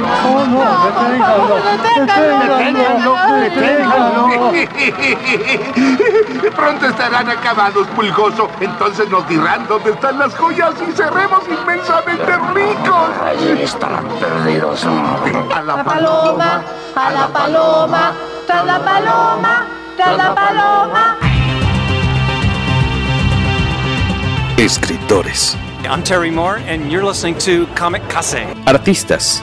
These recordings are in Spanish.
Oh, no, deténganlo. Deténganlo, deténganlo. Pronto estarán acabados, pulgoso. Entonces nos dirán dónde están las joyas y seremos inmensamente ricos. Allí estarán perdidos. A la La paloma, a la paloma, tras la paloma, tras la paloma. Escritores, I'm Terry Moore, and you're listening to Comic Case. artistas,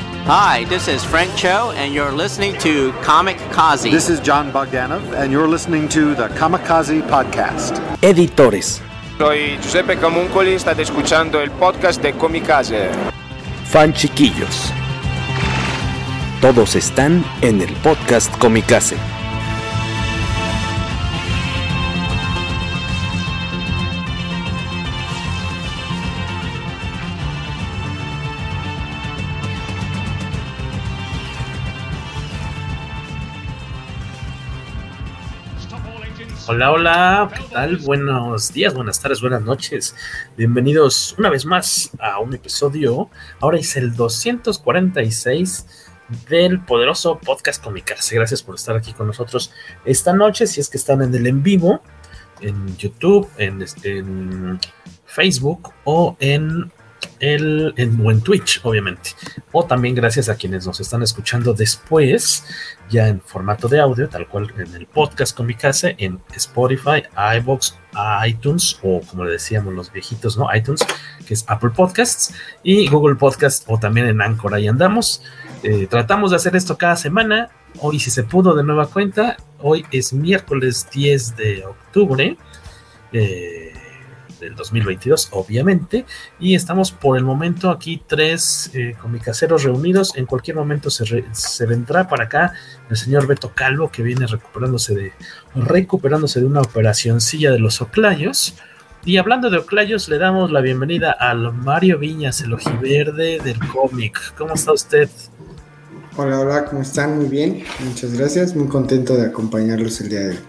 Hi, this is Frank Cho, and you're listening to Comic Kazi. This is John Bogdanov, and you're listening to the Kamikaze Podcast. editores, Soy Giuseppe Camuncoli, state escuchando el podcast de Kamikaze. fan chiquillos. Todos están en el podcast Comicase. Hola, hola, ¿qué tal? Buenos días, buenas tardes, buenas noches. Bienvenidos una vez más a un episodio. Ahora es el 246 del poderoso podcast Comicase. Gracias por estar aquí con nosotros esta noche. Si es que están en el en vivo, en YouTube, en, en Facebook o en el, en, Twitch, obviamente. O también gracias a quienes nos están escuchando después, ya en formato de audio, tal cual en el podcast Comicase, en Spotify, iBox, iTunes, o como le decíamos los viejitos, ¿no? iTunes, que es Apple Podcasts, y Google Podcasts, o también en Anchor, ahí andamos. Eh, tratamos de hacer esto cada semana. Hoy, si se pudo de nueva cuenta, hoy es miércoles 10 de octubre. Eh, del 2022, obviamente, y estamos por el momento aquí tres eh, reunidos. En cualquier momento se, re- se vendrá para acá el señor Beto Calvo, que viene recuperándose de recuperándose de una operacioncilla de los oclayos. Y hablando de oclayos, le damos la bienvenida al Mario Viñas, el ojiverde del cómic. ¿Cómo está usted? Hola, hola, ¿cómo están? Muy bien, muchas gracias. Muy contento de acompañarlos el día de hoy.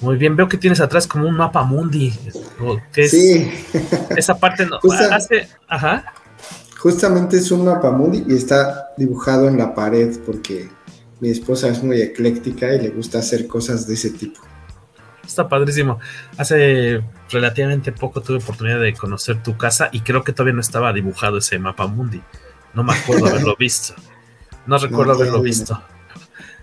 Muy bien, veo que tienes atrás como un mapa mundi. Sí, Esa parte no. Justa- Hace, ajá. justamente es un mapamundi y está dibujado en la pared porque mi esposa es muy ecléctica y le gusta hacer cosas de ese tipo. Está padrísimo. Hace relativamente poco tuve oportunidad de conocer tu casa y creo que todavía no estaba dibujado ese mapa mundi. No me acuerdo haberlo visto. No recuerdo haberlo visto.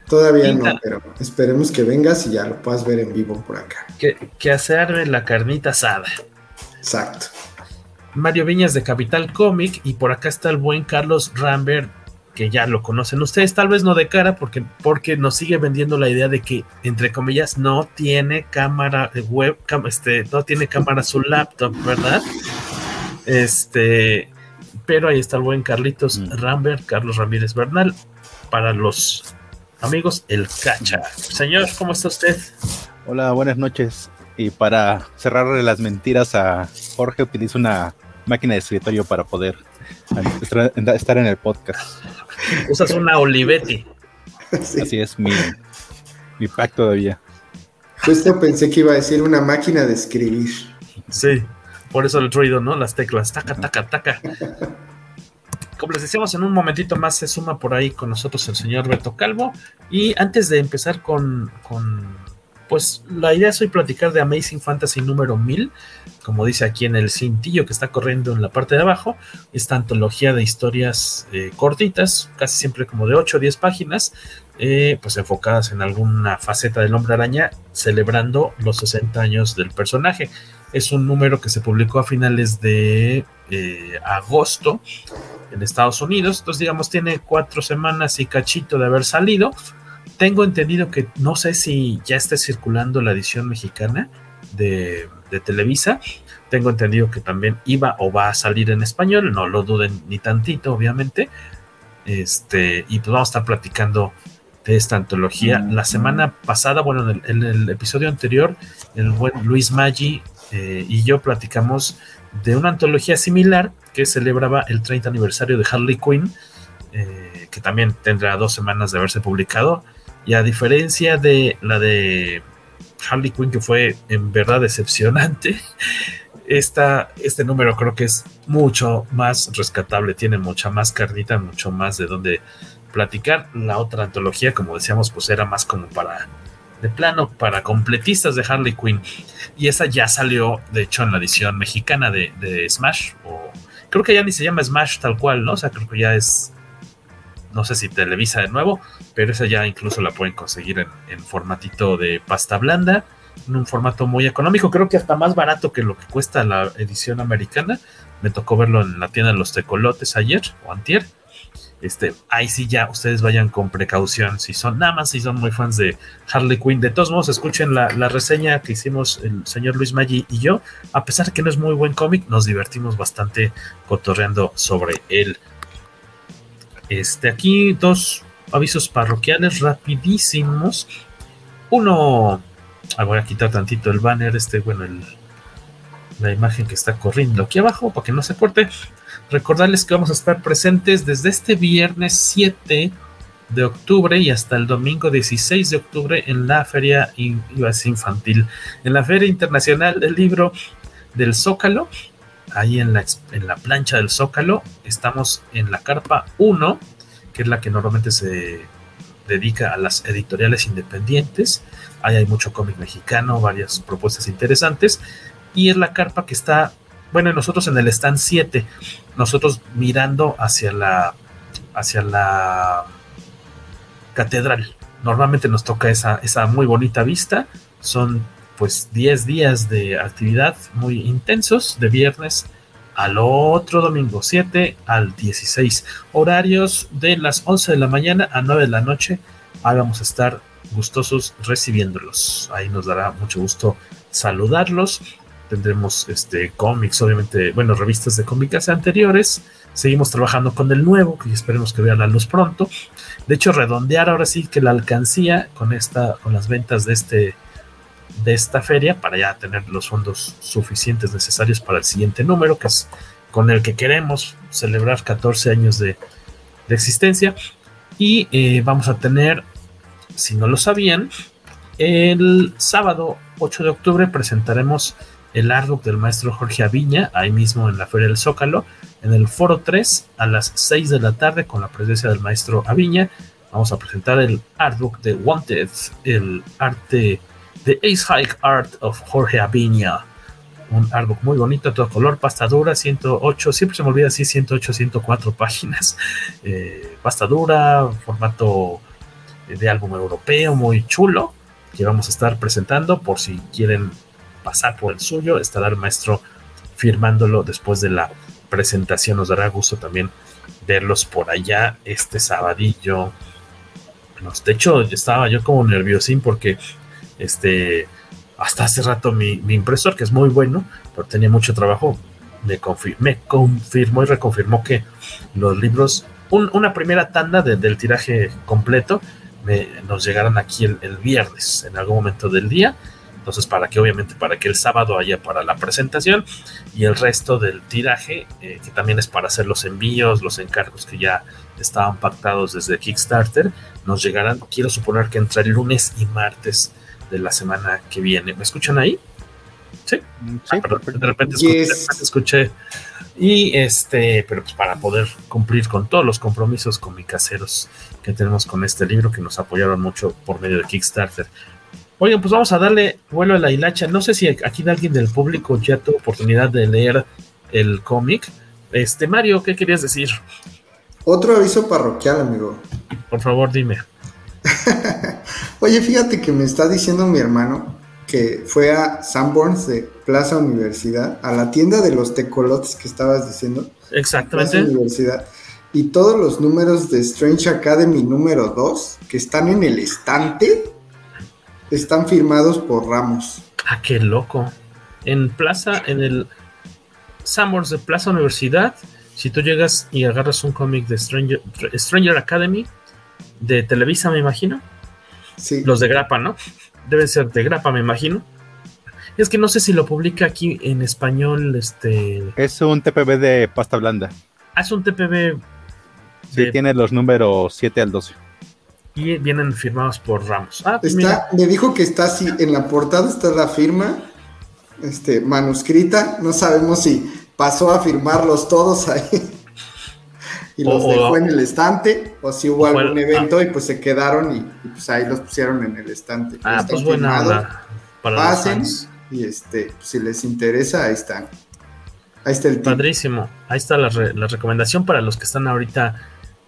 Todavía no, pero esperemos que vengas y ya lo puedas ver en vivo por acá. Que, que hacer la carnita asada. Exacto. Mario Viñas de Capital Comic y por acá está el buen Carlos Rambert que ya lo conocen ustedes, tal vez no de cara porque, porque nos sigue vendiendo la idea de que entre comillas no tiene cámara web, cam- este, no tiene cámara su laptop, ¿verdad? Este, pero ahí está el buen Carlitos Rambert, Carlos Ramírez Bernal, para los amigos, el cacha. Señor, ¿cómo está usted? Hola, buenas noches. Y para cerrarle las mentiras a Jorge, utilizo una máquina de escritorio para poder estar en el podcast. Usas una Olivetti. Así es mi, mi pack todavía. Justo pensé que iba a decir una máquina de escribir. Sí, por eso el ruido, ¿no? Las teclas, taca, taca, taca. Como les decíamos, en un momentito más se suma por ahí con nosotros el señor Beto Calvo. Y antes de empezar con, pues la idea es hoy platicar de Amazing Fantasy número 1000, como dice aquí en el cintillo que está corriendo en la parte de abajo, esta antología de historias eh, cortitas, casi siempre como de 8 o 10 páginas, eh, pues enfocadas en alguna faceta del hombre araña, celebrando los 60 años del personaje. Es un número que se publicó a finales de eh, agosto en Estados Unidos, entonces digamos tiene cuatro semanas y cachito de haber salido. Tengo entendido que no sé si ya está circulando la edición mexicana de, de, Televisa. Tengo entendido que también iba o va a salir en español. No lo duden ni tantito, obviamente. Este, y pues vamos a estar platicando de esta antología. La semana pasada, bueno, en el, episodio anterior, el buen Luis Maggi eh, y yo platicamos de una antología similar que celebraba el 30 aniversario de Harley Quinn, eh, que también tendrá dos semanas de haberse publicado. Y a diferencia de la de Harley Quinn, que fue en verdad decepcionante, esta, este número creo que es mucho más rescatable, tiene mucha más carnita, mucho más de donde platicar. La otra antología, como decíamos, pues era más como para, de plano, para completistas de Harley Quinn. Y esa ya salió, de hecho, en la edición mexicana de, Smash, o creo que ya ni se llama Smash tal cual, ¿no? O sea, creo que ya es, no sé si Televisa de nuevo, pero esa ya incluso la pueden conseguir en, en formatito de pasta blanda en un formato muy económico, creo que hasta más barato que lo que cuesta la edición americana. Me tocó verlo en la tienda de los tecolotes ayer o antier. Este, ahí sí ya ustedes vayan con precaución. Si son nada más, si son muy fans de Harley Quinn. De todos modos, escuchen la, reseña que hicimos el señor Luis Maggi y yo. A pesar de que no es muy buen cómic, nos divertimos bastante cotorreando sobre él. Este, aquí dos avisos parroquiales rapidísimos. Uno Ah, voy a quitar tantito el banner, este, bueno, el, la imagen que está corriendo aquí abajo para que no se corte. Recordarles que vamos a estar presentes desde este viernes 7 de octubre y hasta el domingo 16 de octubre en la feria infantil, en la Feria Internacional del Libro del Zócalo, ahí en la, en la plancha del Zócalo, estamos en la carpa 1, que es la que normalmente se dedica a las editoriales independientes. Ahí hay mucho cómic mexicano, varias propuestas interesantes. Y es la carpa que está, bueno, nosotros en el stand 7, nosotros mirando hacia la, hacia la catedral. Normalmente nos toca esa, esa muy bonita vista. Son pues 10 días de actividad muy intensos, de viernes al otro domingo, 7 al 16. Horarios de las 11 de la mañana a 9 de la noche. Ahí vamos a estar gustosos recibiéndolos. Ahí nos dará mucho gusto saludarlos. Tendremos este cómics, obviamente, bueno, revistas de cómicas anteriores. Seguimos trabajando con el nuevo, que esperemos que vea la luz pronto. De hecho, redondear ahora sí que la alcancía con esta, con las ventas de este de esta feria para ya tener los fondos suficientes necesarios para el siguiente número, que es con el que queremos celebrar 14 años de, existencia. Y eh, vamos a tener, si no lo sabían, el sábado 8 de octubre presentaremos el artbook del maestro Jorge Aviña, ahí mismo en la Feria del Zócalo, en el Foro 3 a las 6 de la tarde con la presencia del maestro Aviña. Vamos a presentar el artbook de Wanted, el arte The Ace High Art of Jorge Aviña. Un artbook muy bonito, todo color, pasta dura, 108, siempre se me olvida así, 108, 104 páginas. Eh, pasta dura, formato de álbum europeo, muy chulo, que vamos a estar presentando por si quieren pasar por el suyo, estará el maestro firmándolo después de la presentación. Nos dará gusto también verlos por allá este sabadillo. de hecho, estaba yo como nerviosín porque este, hasta hace rato mi, impresor, que es muy bueno, pero tenía mucho trabajo, me, confirmó y reconfirmó que los libros, una primera tanda del tiraje completo, nos llegaran aquí el, viernes, en algún momento del día. Entonces, para que obviamente, para que el sábado haya para la presentación y el resto del tiraje, eh, que también es para hacer los envíos, los encargos que ya estaban pactados desde Kickstarter, nos llegarán, quiero suponer que entre el lunes y martes de la semana que viene. ¿Me escuchan ahí? Sí. Ah, de repente escuché, Y este, pero pues para poder cumplir con todos los compromisos comicaseros que tenemos con este libro que nos apoyaron mucho por medio de Kickstarter. Oigan, pues vamos a darle vuelo a la hilacha. No sé si aquí alguien del público ya tuvo oportunidad de leer el cómic. Este, Mario, ¿qué querías decir? Otro aviso parroquial, amigo. Por favor, dime. Oye, fíjate que me está diciendo mi hermano que fue a Sanborns de Plaza Universidad, a la tienda de los tecolotes que estabas diciendo. Exactamente. Universidad. Y todos los números de Strange Academy número 2 que están en el estante están firmados por Ramos. Ah, qué loco. En Plaza, en el Sanborns de Plaza Universidad, si tú llegas y agarras un cómic de Stranger, Stranger Academy, de Televisa, me imagino. Sí. Los de Grapa, ¿no? Deben ser de Grapa, me imagino. Es que no sé si lo publica aquí en español, este... Es un TPB de pasta blanda. Ah, es un TPB... Sí, tiene los números 7 al 12. Y vienen firmados por Ramos. Ah, pues Está, me dijo que está así, en la portada está la firma, este, manuscrita, no sabemos si pasó a firmarlos todos ahí y los O- o- dejó en el estante, o si hubo o algún evento y pues se quedaron y, y, pues ahí los pusieron en el estante. Ah, Están pues buena onda para Pasen y este, pues, si les interesa, ahí están. Ahí está el. Padrísimo. Ahí está la, re- la recomendación para los que están ahorita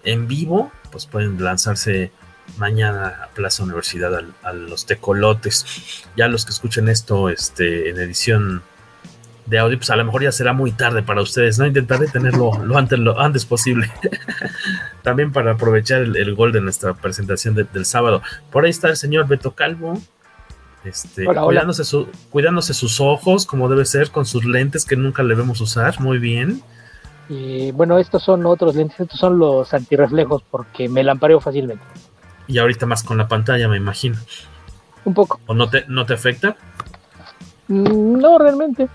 en vivo, pues pueden lanzarse mañana a Plaza Universidad al- a, los tecolotes. Ya los que escuchen esto este, en edición de audio, pues a lo mejor ya será muy tarde para ustedes, ¿no? Intentaré tenerlo lo antes, lo antes posible. También para aprovechar el, el gol de nuestra presentación de- del sábado. Por ahí está el señor Beto Calvo. Este, Hola, hola. Cuidándose, su- cuidándose sus ojos, como debe ser, con sus lentes que nunca le vemos usar. Muy bien. Y bueno, estos son otros lentes, estos son los antirreflejos porque me lampareo fácilmente. Y ahorita más con la pantalla, me imagino. Un poco. ¿O no te, no te afecta? Mm, No, realmente.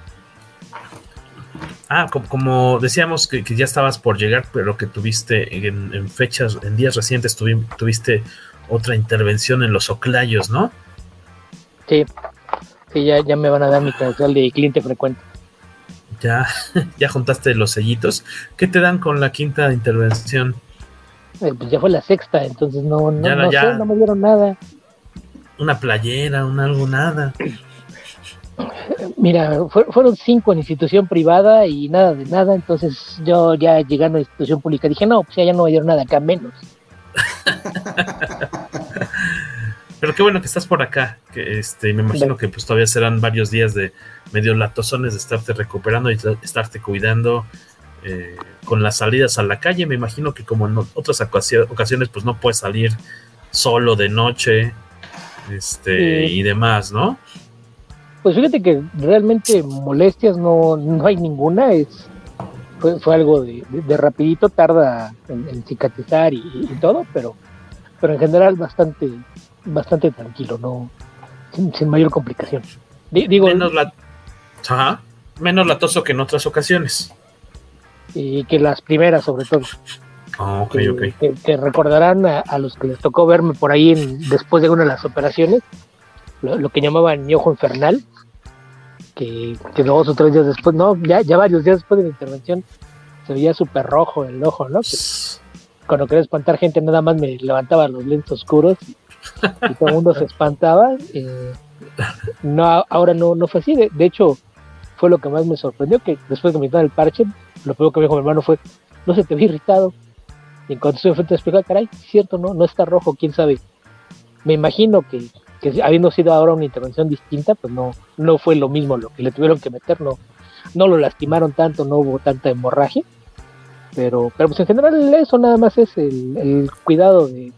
Ah, como, como decíamos que, que ya estabas por llegar, pero que tuviste en, en fechas, en días recientes, tuvi- tuviste otra intervención en los oclayos, ¿no? Sí. Sí, ya, ya me van a dar mi credencial de cliente frecuente. Ya, ya juntaste los sellitos. ¿Qué te dan con la quinta intervención? Eh, pues ya fue la sexta, entonces no, no, Ya, no ya. sé, no me dieron nada. Una playera, un algo, nada. Mira, fue- fueron cinco en institución privada y nada de nada, entonces yo ya llegando a institución pública dije, no, pues ya, ya no me dieron nada, acá menos. Pero qué bueno que estás por acá. Que este, me imagino que pues todavía serán varios días de medio latosones de estarte recuperando y de estarte cuidando eh, con las salidas a la calle. Me imagino que como en otras ocasio- ocasiones, pues no puedes salir solo de noche, este, Sí. y demás, ¿no? Pues fíjate que realmente molestias no, no hay ninguna, es fue, fue algo de, de- de rapidito, tarda en, en cicatrizar y, y todo, pero, pero en general bastante, bastante tranquilo, no, sin, sin mayor complicación. Di- digo, Menos la, Ajá. menos latoso que en otras ocasiones. Y que las primeras sobre todo. Ah, ok, que, ok. que- que recordarán a, a los que les tocó verme por ahí en- después de una de las operaciones, lo, lo que llamaban mi ojo infernal, que, que dos o tres días después, no, ya, ya varios días después de la intervención, se veía súper rojo el ojo, ¿no? Que cuando quería espantar gente nada más me levantaba los lentes oscuros y, y todo el mundo se espantaba. eh, no, ahora no, no fue así, de, de hecho fue lo que más me sorprendió, que después de me el parche, lo primero que me dijo mi hermano fue, no se te ve irritado. Y en cuanto estuve frente a explicar, caray, cierto, no, no está rojo, quién sabe. Me imagino que, que habiendo sido ahora una intervención distinta, pues no, no fue lo mismo lo que le tuvieron que meter, no, no lo lastimaron tanto, no hubo tanta hemorragia. Pero, pero pues en general eso nada más es el, el cuidado de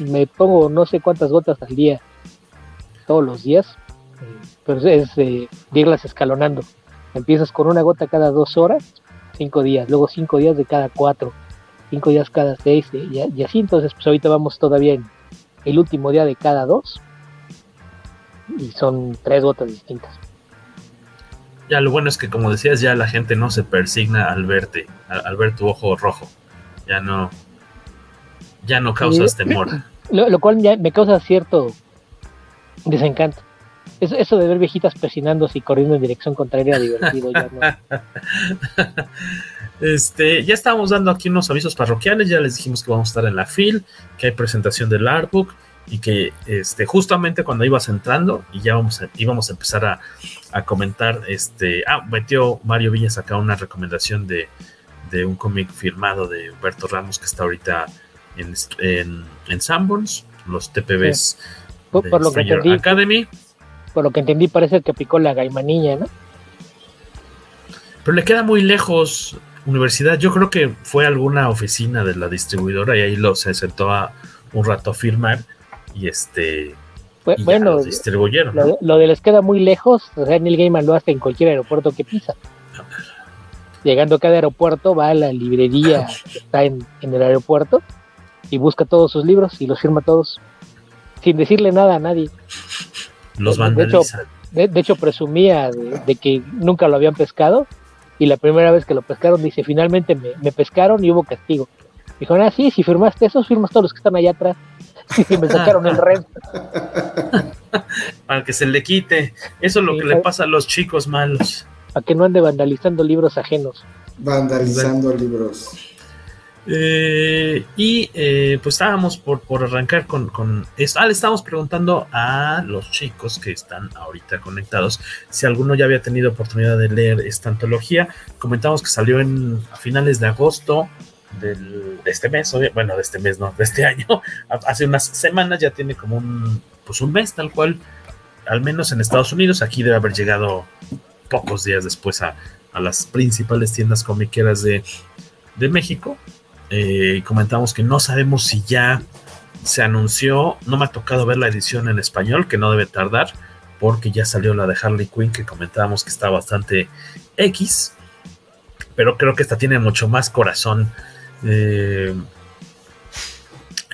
me pongo no sé cuántas gotas al día, todos los días, eh, pero es de de irlas escalonando. Empiezas con una gota cada dos horas, cinco días, luego cinco días de cada cuatro, cinco días cada seis, y, y así. Entonces, pues ahorita vamos todavía en el último día de cada dos, y son tres gotas distintas. Ya lo bueno es que, como decías, ya la gente no se persigna al verte, al, al ver tu ojo rojo. Ya no, ya no causas Sí. temor. Lo, lo cual ya me causa cierto desencanto. Eso, eso de ver viejitas persinándose y corriendo en dirección contraria era divertido. Ya no. Este, ya estábamos dando aquí unos avisos parroquiales, ya les dijimos que vamos a estar en la FIL, que hay presentación del artbook y que este, justamente cuando ibas entrando y ya vamos a, íbamos a empezar a, a comentar, este, ah, metió Mario Villas acá una recomendación de, de un cómic firmado de Humberto Ramos que está ahorita en, en, en Sanborns, los TPBs de por lo que Stranger entendí, Academy. Por lo que entendí, parece que aplicó la gaimanilla, ¿no? Pero le queda muy lejos universidad. Yo creo que fue alguna oficina de la distribuidora y ahí lo se sentó a un rato a firmar y este y bueno, distribuyeron. lo, ¿no? de- lo de les queda muy lejos. O sea, Neil Gaiman lo hace en cualquier aeropuerto que pisa. Llegando a cada aeropuerto, va a la librería que está en, en el aeropuerto y busca todos sus libros y los firma todos sin decirle nada a nadie. Los de hecho, vandaliza. de, de hecho presumía de, de que nunca lo habían pescado y la primera vez que lo pescaron dice finalmente me, me pescaron y hubo castigo. Dijo, ah, sí, si firmaste esos, firmas todos los que están allá atrás. Y me sacaron el resto. Para que se le quite. Eso es lo Sí, que le pasa a los chicos malos. Para que no ande vandalizando libros ajenos. Vandalizando libros. Eh, y eh, pues estábamos por, por arrancar con, con esto. Ah, le estábamos preguntando a los chicos que están ahorita conectados si alguno ya había tenido oportunidad de leer esta antología. Comentamos que salió en, a finales de agosto del, de este mes, bueno, de este mes, no, de este año. Ha- Hace unas semanas ya tiene como un, pues un mes tal cual, al menos en Estados Unidos. Aquí debe haber llegado pocos días después a, a las principales tiendas comiqueras de, de México. Eh, comentamos que no sabemos si ya se anunció. No me ha tocado ver la edición en español, que no debe tardar, porque ya salió la de Harley Quinn, que comentábamos que está bastante X. Pero creo que esta tiene mucho más corazón. Eh,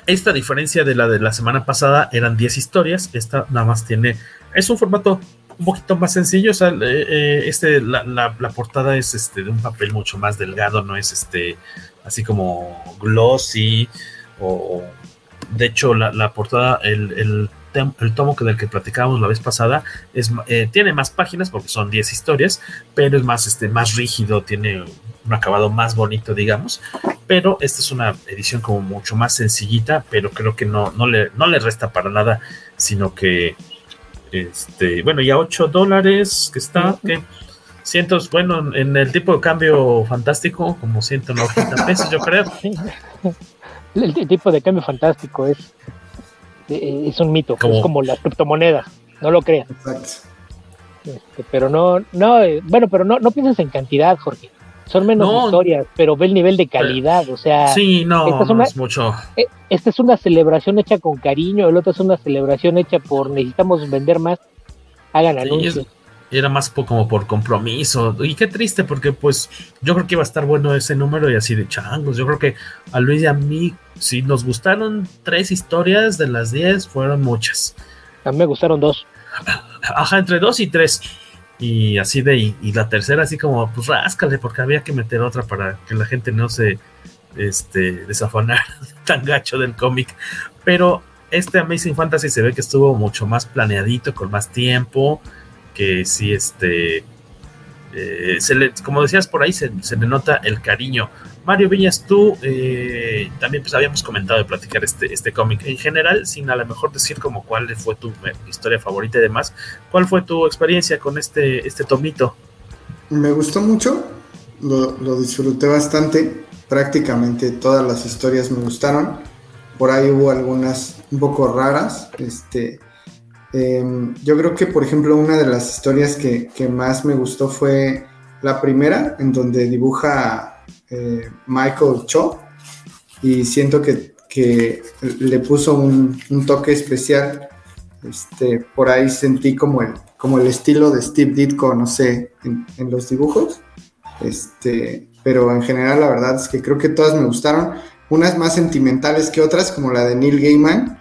esta diferencia de la de la semana pasada, eran 10 historias. Esta nada más tiene. Es un formato un poquito más sencillo. O sea, eh, eh, este, la, la- la portada es este, de un papel mucho más delgado, no es este así como glossy. O, de hecho, la, la portada, el, el, tem- el tomo que del que platicábamos la vez pasada, es, eh, tiene más páginas porque son 10 historias, pero es más, este, más rígido, tiene un acabado más bonito, digamos. Pero esta es una edición como mucho más sencillita, pero creo que no, no, le, no le resta para nada, sino que, este, bueno, ya 8 dólares que está, que cientos, bueno, en el tipo de cambio fantástico, como 190 pesos, yo creo. El, el tipo de cambio fantástico es, eh, es un mito, es como las criptomonedas, no lo creas. Exacto. Este, pero no, no, eh, bueno, pero no, no pienses en cantidad, Jorge. Son menos No. historias, pero ve el nivel de calidad, o sea, Sí, no, esta es no una- es mucho. eh, esta es una celebración hecha con cariño, el otro es una celebración hecha por necesitamos vender más, hagan Sí, anuncios. es- era más como por compromiso. Y qué triste, porque pues yo creo que iba a estar bueno ese número y así de changos. Yo creo que a Luis y a mí, si nos gustaron tres historias de las diez, fueron muchas. A mí me gustaron dos. Ajá, entre dos y tres. Y así de, y, y la tercera así como, pues ráscale, porque había que meter otra para que la gente no se este, desafanara tan gacho del cómic. Pero este Amazing Fantasy se ve que estuvo mucho más planeadito, con más tiempo, que sí, este, eh, se le, como decías por ahí, se, se le nota el cariño. Mario Viñas, tú eh, también pues habíamos comentado de platicar este, este cómic. En general, sin a lo mejor decir como cuál fue tu eh, historia favorita y demás, ¿cuál fue tu experiencia con este, este tomito? Me gustó mucho, lo, lo disfruté bastante, prácticamente todas las historias me gustaron, por ahí hubo algunas un poco raras, este, em, yo creo que por ejemplo una de las historias que, que más me gustó fue la primera, en donde dibuja eh, Michael Cho, y siento que, que le puso un, un toque especial, este, por ahí sentí como el, como el estilo de Steve Ditko, no sé, en, en los dibujos. Este, pero en general la verdad es que creo que todas me gustaron. Unas más sentimentales que otras, como la de Neil Gaiman,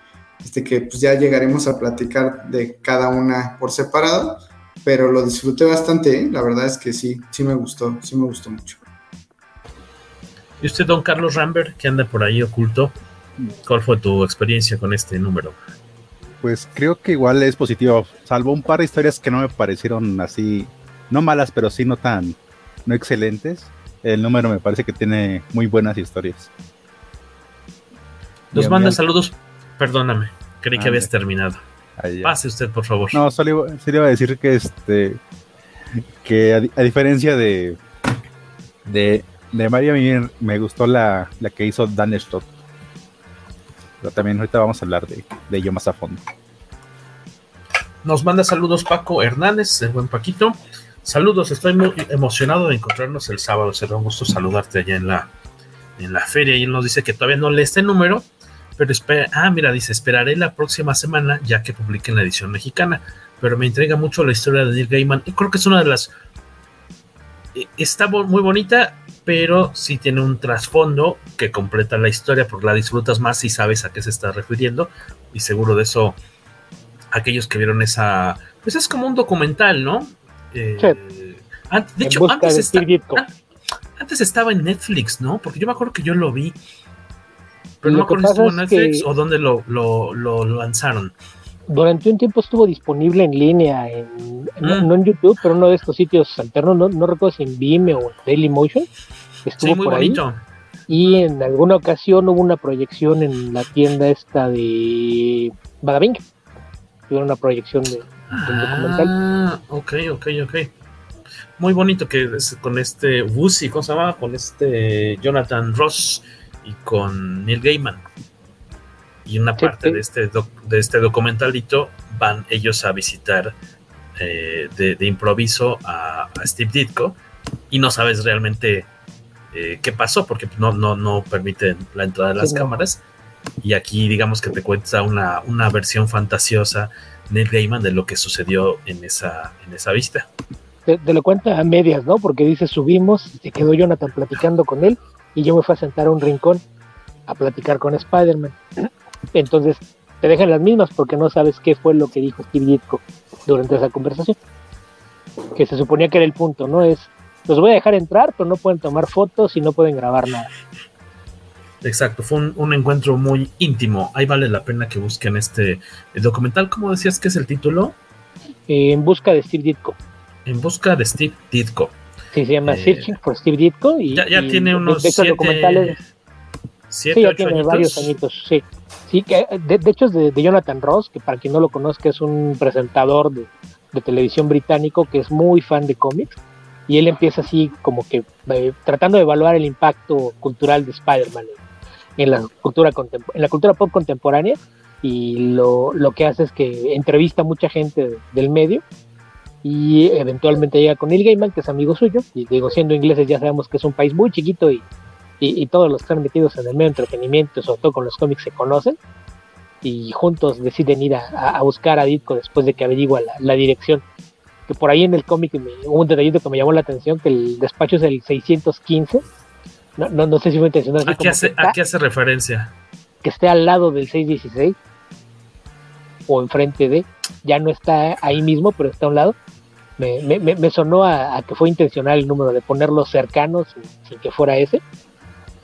este, que pues ya llegaremos a platicar de cada una por separado, pero lo disfruté bastante, ¿eh? la verdad es que sí, sí me gustó, sí me gustó mucho. ¿Y usted, don Carlos Rambert, que anda por ahí oculto? ¿Cuál fue tu experiencia con este número? Pues creo que igual es positivo, salvo un par de historias que no me parecieron así, no malas, pero sí no tan, no excelentes. El número me parece que tiene muy buenas historias. Nos manda saludos. Perdóname, creí que habías terminado. Ahí. Pase usted, por favor. No, solo iba, solo iba a decir que este que a, di- a diferencia de de, de Mario a mí me gustó la, la que hizo Dan Stott. Pero también ahorita vamos a hablar de, de ello más a fondo. Nos manda saludos Paco Hernández, el buen Paquito. Saludos, estoy muy emocionado de encontrarnos el sábado. Será un gusto saludarte allá en la, en la feria. Y él nos dice que todavía no lee este número, pero espera. Ah, mira, dice: Esperaré la próxima semana ya que publiquen la edición mexicana. Pero me intriga mucho la historia de Neil Gaiman. Y creo que es una de las. eh, Está muy bonita. pero sí tiene un trasfondo que completa la historia porque la disfrutas más si sabes a qué se está refiriendo y seguro de eso aquellos que vieron esa pues es como un documental no eh, de hecho antes, antes, estaba en Netflix no porque yo me acuerdo que yo lo vi pero no me acuerdo si estuvo en Netflix o dónde lo, lo, lo, lanzaron durante un tiempo estuvo disponible en línea, en, no, en YouTube, pero uno de estos sitios alternos, no, no recuerdo si en Vimeo o en Dailymotion, estuvo por ahí. Y en alguna ocasión hubo una proyección en la tienda esta de Badabing. Hubo una proyección de, documental. Ah, ok, ok, ok. Muy bonito que es con este Woozy, ¿cómo se llama? Con este Jonathan Ross y con Neil Gaiman. Y una parte de este de este documentalito van ellos a visitar eh, de, improviso a, a Steve Ditko y no sabes realmente eh, qué pasó, porque no, no, no permiten la entrada de las cámaras. Y aquí, digamos que te cuenta una, una versión fantasiosa Neil Gaiman de lo que sucedió en esa, en esa vista. Te, lo cuenta a medias, ¿no? Porque dice, subimos, se quedó Jonathan platicando con él y yo me fui a sentar a un rincón a platicar con Spider-Man. Entonces, te dejan las mismas porque no sabes qué fue lo que dijo Steve Ditko durante esa conversación. Que se suponía que era el punto, ¿no? Es los voy a dejar entrar, pero no pueden tomar fotos y no pueden grabar nada. Exacto, fue un, encuentro muy íntimo. Ahí vale la pena que busquen este documental. ¿Cómo decías que es el título? en busca de Steve Ditko. En busca de Steve Ditko. Sí, se llama eh, Searching for Steve Ditko. Y, ya, tiene unos siete, documentales. Siete, sí, ya tiene varios añitos, sí. Sí, que de, hecho es de, Jonathan Ross, que para quien no lo conozca es un presentador de, de televisión británico que es muy fan de cómics y él empieza así como que eh, tratando de evaluar el impacto cultural de Spider-Man en, la cultura en la cultura pop contemporánea y lo, lo, que hace es que entrevista a mucha gente del medio y eventualmente llega con Neil Gaiman, que es amigo suyo, y digo, siendo ingleses ya sabemos que es un país muy chiquito y, y, todos los que están metidos en el medio de entretenimiento, sobre todo con los cómics, se conocen y juntos deciden ir a, buscar a Ditko después de que averigua la, la dirección que por ahí en el cómic hubo un detallito que me llamó la atención, que el despacho es el 615. No, no, no sé si fue intencional. ¿A qué, hace, ¿A qué hace referencia? Que esté al lado del 616 o enfrente de, ya no está ahí mismo, pero está a un lado. Me, me, me sonó a, que fue intencional el número de ponerlos cercanos sin, que fuera ese,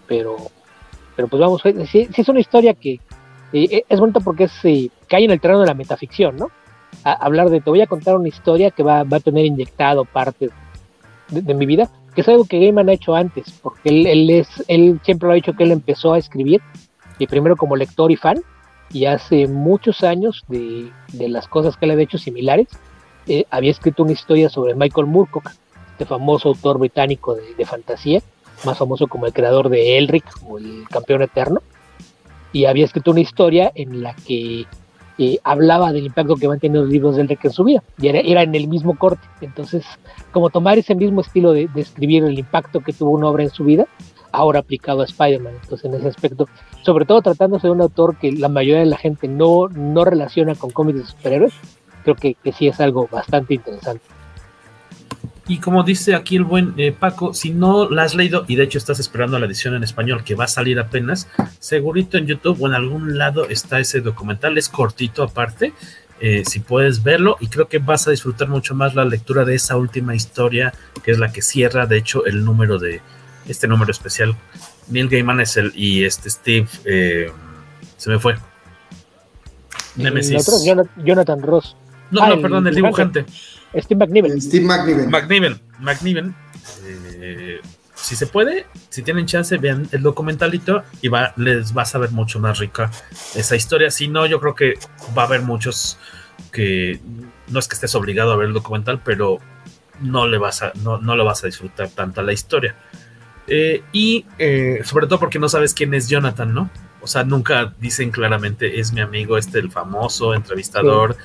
pero, pero pues vamos, sí, es una historia que eh, es bonita porque es, eh, cae en el terreno de la metaficción, ¿no? hablar de, te voy a contar una historia que va, a tener inyectado parte de, mi vida, que es algo que Gaiman ha hecho antes, porque él, es, él siempre lo ha dicho que él empezó a escribir, y primero como lector y fan, y hace muchos años de, las cosas que él había hecho similares, eh, había escrito una historia sobre Michael Moorcock, este famoso autor británico de, de fantasía, más famoso como el creador de Elric, como el campeón eterno, y había escrito una historia en la que hablaba del impacto que van teniendo los libros del Rec en su vida, y era, en el mismo corte. Entonces, como tomar ese mismo estilo de, escribir el impacto que tuvo una obra en su vida, ahora aplicado a Spider-Man. Entonces, en ese aspecto, sobre todo tratándose de un autor que la mayoría de la gente no, no relaciona con cómics de superhéroes, creo que, que sí es algo bastante interesante. Y como dice aquí el buen eh, Paco, si no la has leído y de hecho estás esperando la edición en español que va a salir apenas, segurito en YouTube o en algún lado está ese documental, es cortito aparte, eh, si puedes verlo y creo que vas a disfrutar mucho más la lectura de esa última historia que es la que cierra de hecho el número de este número especial. Neil Gaiman es el y este Steve eh, se me fue. Nemesis. Jonathan Ross. No, no, ah, perdón, el dibujante. Steve McNiven. Steve McNiven. McNiven. McNiven. Eh, si se puede, si tienen chance, vean el documentalito y va, les va a saber mucho más rica esa historia. Si no, yo creo que va a haber muchos que no es que estés obligado a ver el documental, pero no le vas a, no, no le vas a disfrutar tanto la historia. Eh, y eh, sobre todo porque no sabes quién es Jonathan, ¿no? O sea, nunca dicen claramente es mi amigo, este el famoso entrevistador.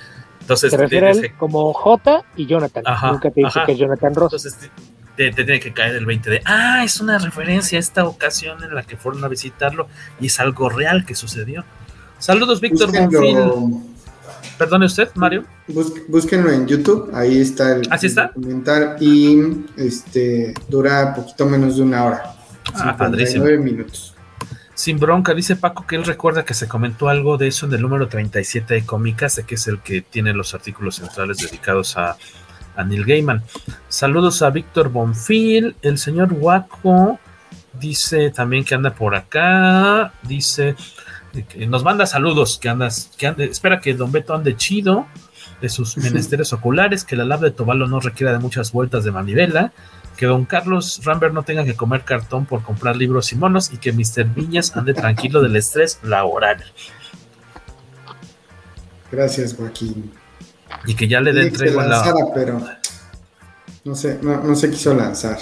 Entonces, se refiere a él como J y Jonathan. Nunca te dice que es Jonathan Ross. Entonces, te, tiene que caer el 20 de, ah, es una referencia a esta ocasión en la que fueron a visitarlo y es algo real que sucedió. Saludos, Víctor Búsquenlo, Perdone usted, Mario. búsquenlo en YouTube, ahí está el, ¿Así está? documental y este dura poquito menos de una hora. Ah, padrísimo. minutos. Sin bronca, dice Paco que él recuerda que se comentó algo de eso en el número 37 de Cómicas, que es el que tiene los artículos centrales dedicados a, a Neil Gaiman. Saludos a Víctor Bonfil, el señor Waco dice también que anda por acá, dice que nos manda saludos, que andas, que espera que Don Beto ande chido de sus menesteres oculares, que la lab de Tobalo no requiera de muchas vueltas de manivela, que don Carlos Rambert no tenga que comer cartón por comprar libros y monos y que Mr. Viñas ande tranquilo del estrés laboral. Gracias, Joaquín. Y que ya le den tregua la... pero no sé, no, se quiso lanzar.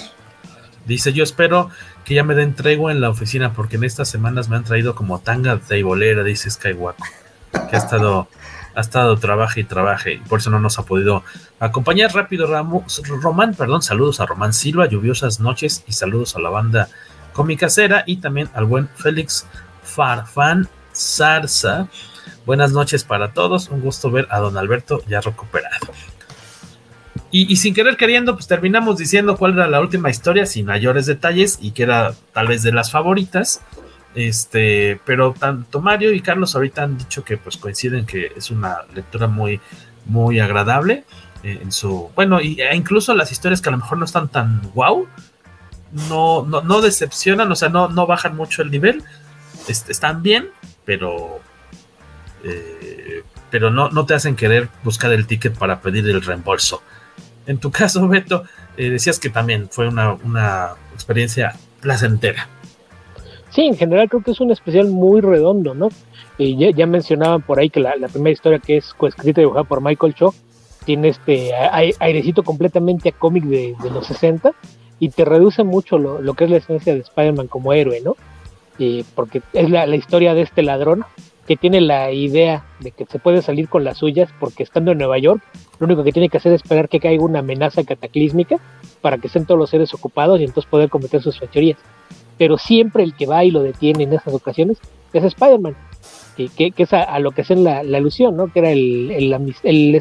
Dice, yo espero que ya me den tregua en la oficina porque en estas semanas me han traído como tanga de bolera, dice Skywalker, que ha estado ha estado trabaje y trabaje y por eso no nos ha podido acompañar rápido Ramos, Román, perdón, saludos a Román Silva, lluviosas noches y saludos a la banda cómica cera y también al buen Félix Farfán Zarza. Buenas noches para todos, un gusto ver a don Alberto ya recuperado. Y, y, sin querer queriendo, pues terminamos diciendo cuál era la última historia sin mayores detalles y que era tal vez de las favoritas. Este, pero tanto Mario y Carlos ahorita han dicho que pues coinciden que es una lectura muy, muy agradable eh, en su, bueno, y, e incluso las historias que a lo mejor no están tan wow, no, no, no decepcionan, o sea, no, no bajan mucho el nivel, este, están bien, pero, eh, pero no, no te hacen querer buscar el ticket para pedir el reembolso. En tu caso, Beto, eh, decías que también fue una, una experiencia placentera sí, en general creo que es un especial muy redondo, ¿no? ya, ya, mencionaban por ahí que la, primera historia que es coescrita y dibujada por Michael Cho tiene este airecito completamente a cómic de, los 60 y te reduce mucho lo, que es la esencia de Spider-Man como héroe, ¿no? porque es la, historia de este ladrón que tiene la idea de que se puede salir con las suyas porque estando en Nueva York, lo único que tiene que hacer es esperar que caiga una amenaza cataclísmica para que estén todos los seres ocupados y entonces poder cometer sus fechorías pero siempre el que va y lo detiene en esas ocasiones es Spider-Man, que, es a, lo que hacen la, alusión, ¿no? que era el, el,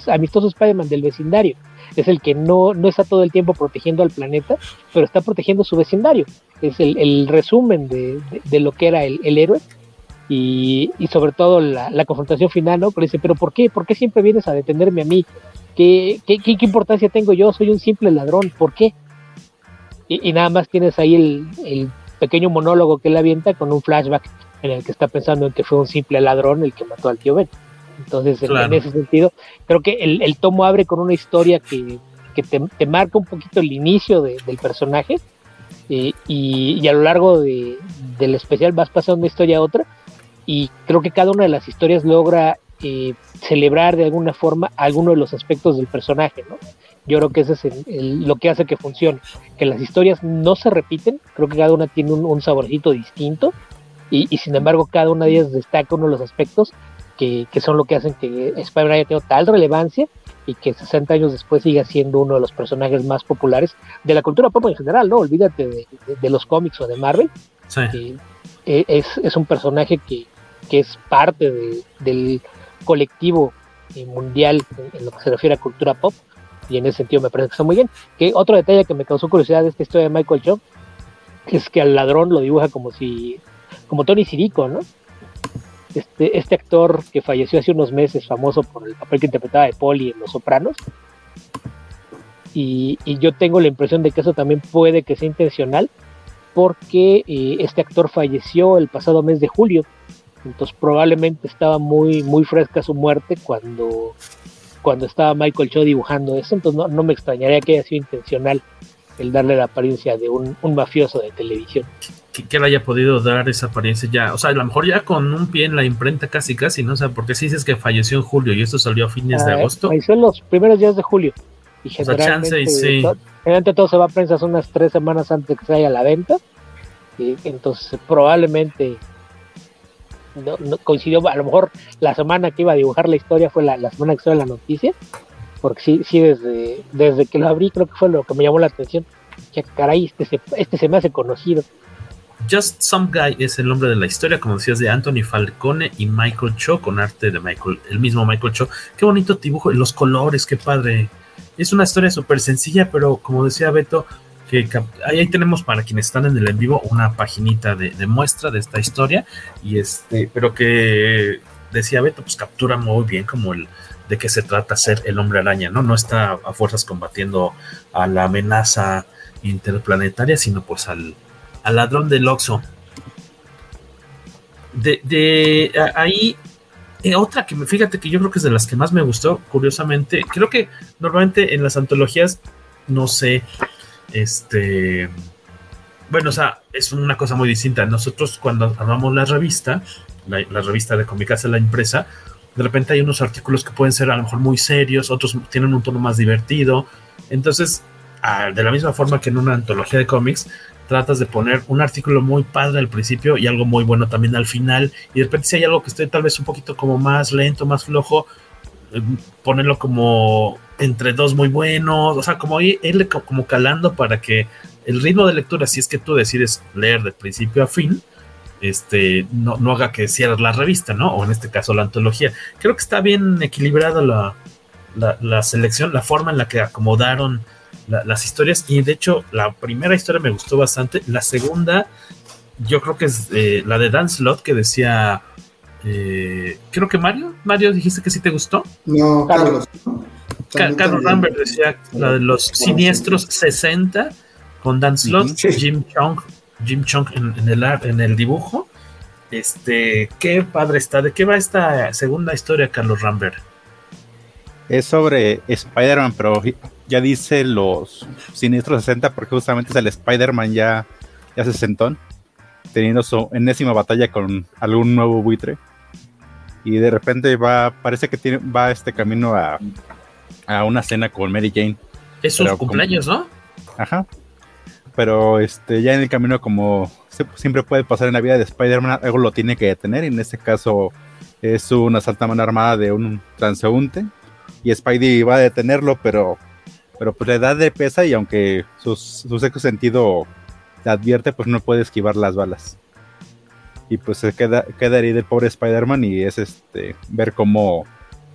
amistoso Spider-Man del vecindario. Es el que no, no está todo el tiempo protegiendo al planeta, pero está protegiendo su vecindario. Es el, resumen de, lo que era el, héroe y, sobre todo la, confrontación final, ¿no? Pero dice, pero ¿por qué? ¿Por qué siempre vienes a detenerme a mí? ¿Qué, qué, qué, importancia tengo yo? Soy un simple ladrón, ¿por qué? Y, nada más tienes ahí el, pequeño monólogo que él avienta con un flashback en el que está pensando en que fue un simple ladrón el que mató al tío Ben. Entonces, en, ese sentido, creo que el, tomo abre con una historia que, te, marca un poquito el inicio del personaje eh, y, a lo largo del especial vas pasando de una historia a otra y creo que cada una de las historias logra eh, celebrar de alguna forma alguno de los aspectos del personaje, ¿no? Yo creo que ese es lo que hace que funcione, que las historias no se repiten, creo que cada una tiene un, saborcito distinto y, sin embargo cada una de ellas destaca uno de los aspectos que, son lo que hacen que Spider-Man haya tenido tal relevancia y que 60 años después siga siendo uno de los personajes más populares de la cultura pop en general, ¿no? Olvídate de, los cómics o de Marvel. Sí. Eh, es, un personaje que, es parte del colectivo eh, mundial en, lo que se refiere a cultura pop y en ese sentido me parece que está muy bien. Que otro detalle que me causó curiosidad de esta historia de Michael Job es que al ladrón lo dibuja como si, como Tony Sirico, ¿no? Este, este actor que falleció hace unos meses, famoso por el papel que interpretaba de Polly en Los Sopranos. Y, yo tengo la impresión de que eso también puede que sea intencional, porque eh, este actor falleció el pasado mes de julio. Entonces probablemente estaba muy, muy fresca su muerte cuando cuando estaba Michael Cho dibujando eso, entonces no, me extrañaría que haya sido intencional el darle la apariencia de un, mafioso de televisión. Que, que, le haya podido dar esa apariencia ya, o sea, a lo mejor ya con un pie en la imprenta casi casi, ¿no? O sea, porque si dices que falleció en julio y esto salió a fines de ah, agosto. Falleció en los primeros días de julio. Y generalmente, generalmente todo se va a prensa unas tres semanas antes de que se haya a la venta. Y entonces probablemente no, coincidió, a lo mejor la semana que iba a dibujar la historia fue la, semana que salió la noticia, porque sí, sí desde, desde que lo abrí creo que fue lo que me llamó la atención. Que caray, este se, este se me hace conocido. Just Some Guy es el nombre de la historia, como decías, de Anthony Falcone y Michael Cho, con arte de Michael, el mismo Michael Cho. Qué bonito dibujo, y los colores, qué padre. Es una historia súper sencilla, pero como decía Beto, que ahí tenemos para quienes están en el en vivo una paginita de, de, muestra de esta historia, y este, pero que decía Beto, pues captura muy bien como el de qué se trata ser el hombre araña, ¿no? No está a fuerzas combatiendo a la amenaza interplanetaria, sino pues al, al ladrón del Oxo. De, de ahí, eh, otra que me, fíjate que yo creo que es de las que más me gustó, curiosamente, creo que normalmente en las antologías, no sé, este, bueno, o sea, es una cosa muy distinta. Nosotros cuando armamos la revista, la, revista de Comicas la empresa, de repente hay unos artículos que pueden ser a lo mejor muy serios, otros tienen un tono más divertido. Entonces, de la misma forma que en una antología de cómics, tratas de poner un artículo muy padre al principio y algo muy bueno también al final. Y de repente si hay algo que esté tal vez un poquito como más lento, más flojo, ponerlo como entre dos muy buenos, o sea, como irle como calando para que el ritmo de lectura, si es que tú decides leer de principio a fin, este, no, no haga que cierres la revista, ¿no? O en este caso la antología. Creo que está bien equilibrada la, la, selección, la forma en la que acomodaron las historias. Y de hecho, la primera historia me gustó bastante. La segunda, yo creo que es eh, la de Dan Slot que decía. Eh, creo que Mario. Mario, dijiste que sí te gustó. No, Carlos. Carlos Rambert decía la de los siniestros 60 con Dan Slot, Jim Chong, Jim Chong en, el, en el dibujo. Este, qué padre está. ¿De qué va esta segunda historia, Carlos Rambert? Es sobre Spider-Man, pero ya dice los Siniestros 60 porque justamente es el Spider-Man ya, ya se sentó teniendo su enésima batalla con algún nuevo buitre. Y de repente va, parece que tiene, va este camino a, a una cena con Mary Jane. Es su cumpleaños, ¿no? Ajá. Pero este, ya en el camino, como siempre puede pasar en la vida de Spider-Man, algo lo tiene que detener. Y en este caso es una saltamana armada de un transeúnte. Y Spidey va a detenerlo, pero pero pues la edad de pesa y aunque su, su sexto sentido le advierte, pues no puede esquivar las balas. Y pues se queda, queda herido el pobre Spider-Man y es este ver cómo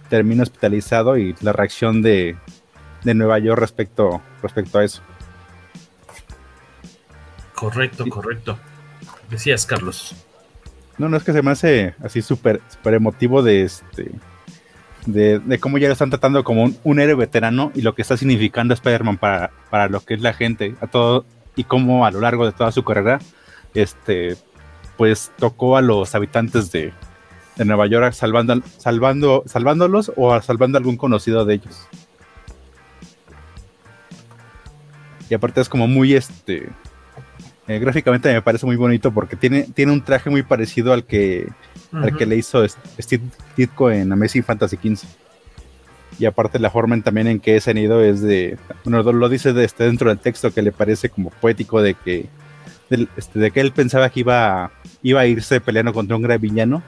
termina hospitalizado y la reacción de, de Nueva York respecto, respecto a eso. Correcto, correcto. Decías, Carlos. No, no es que se me hace así súper super emotivo de este de, cómo ya lo están tratando como un, héroe veterano y lo que está significando Spider-Man para, para lo que es la gente, a todo, y cómo a lo largo de toda su carrera, este, pues tocó a los habitantes de, de Nueva York salvando, salvando, salvándolos o salvando a algún conocido de ellos. Y aparte es como muy este. Eh, gráficamente me parece muy bonito porque tiene, tiene un traje muy parecido al que al que le hizo Steve Ditko en Amazing Fantasy XV. Y aparte la forma también en que es nido es de, bueno, lo dice de, este, dentro del texto que le parece como poético de que, de, este, de que él pensaba que iba, iba a irse peleando contra un gran villano,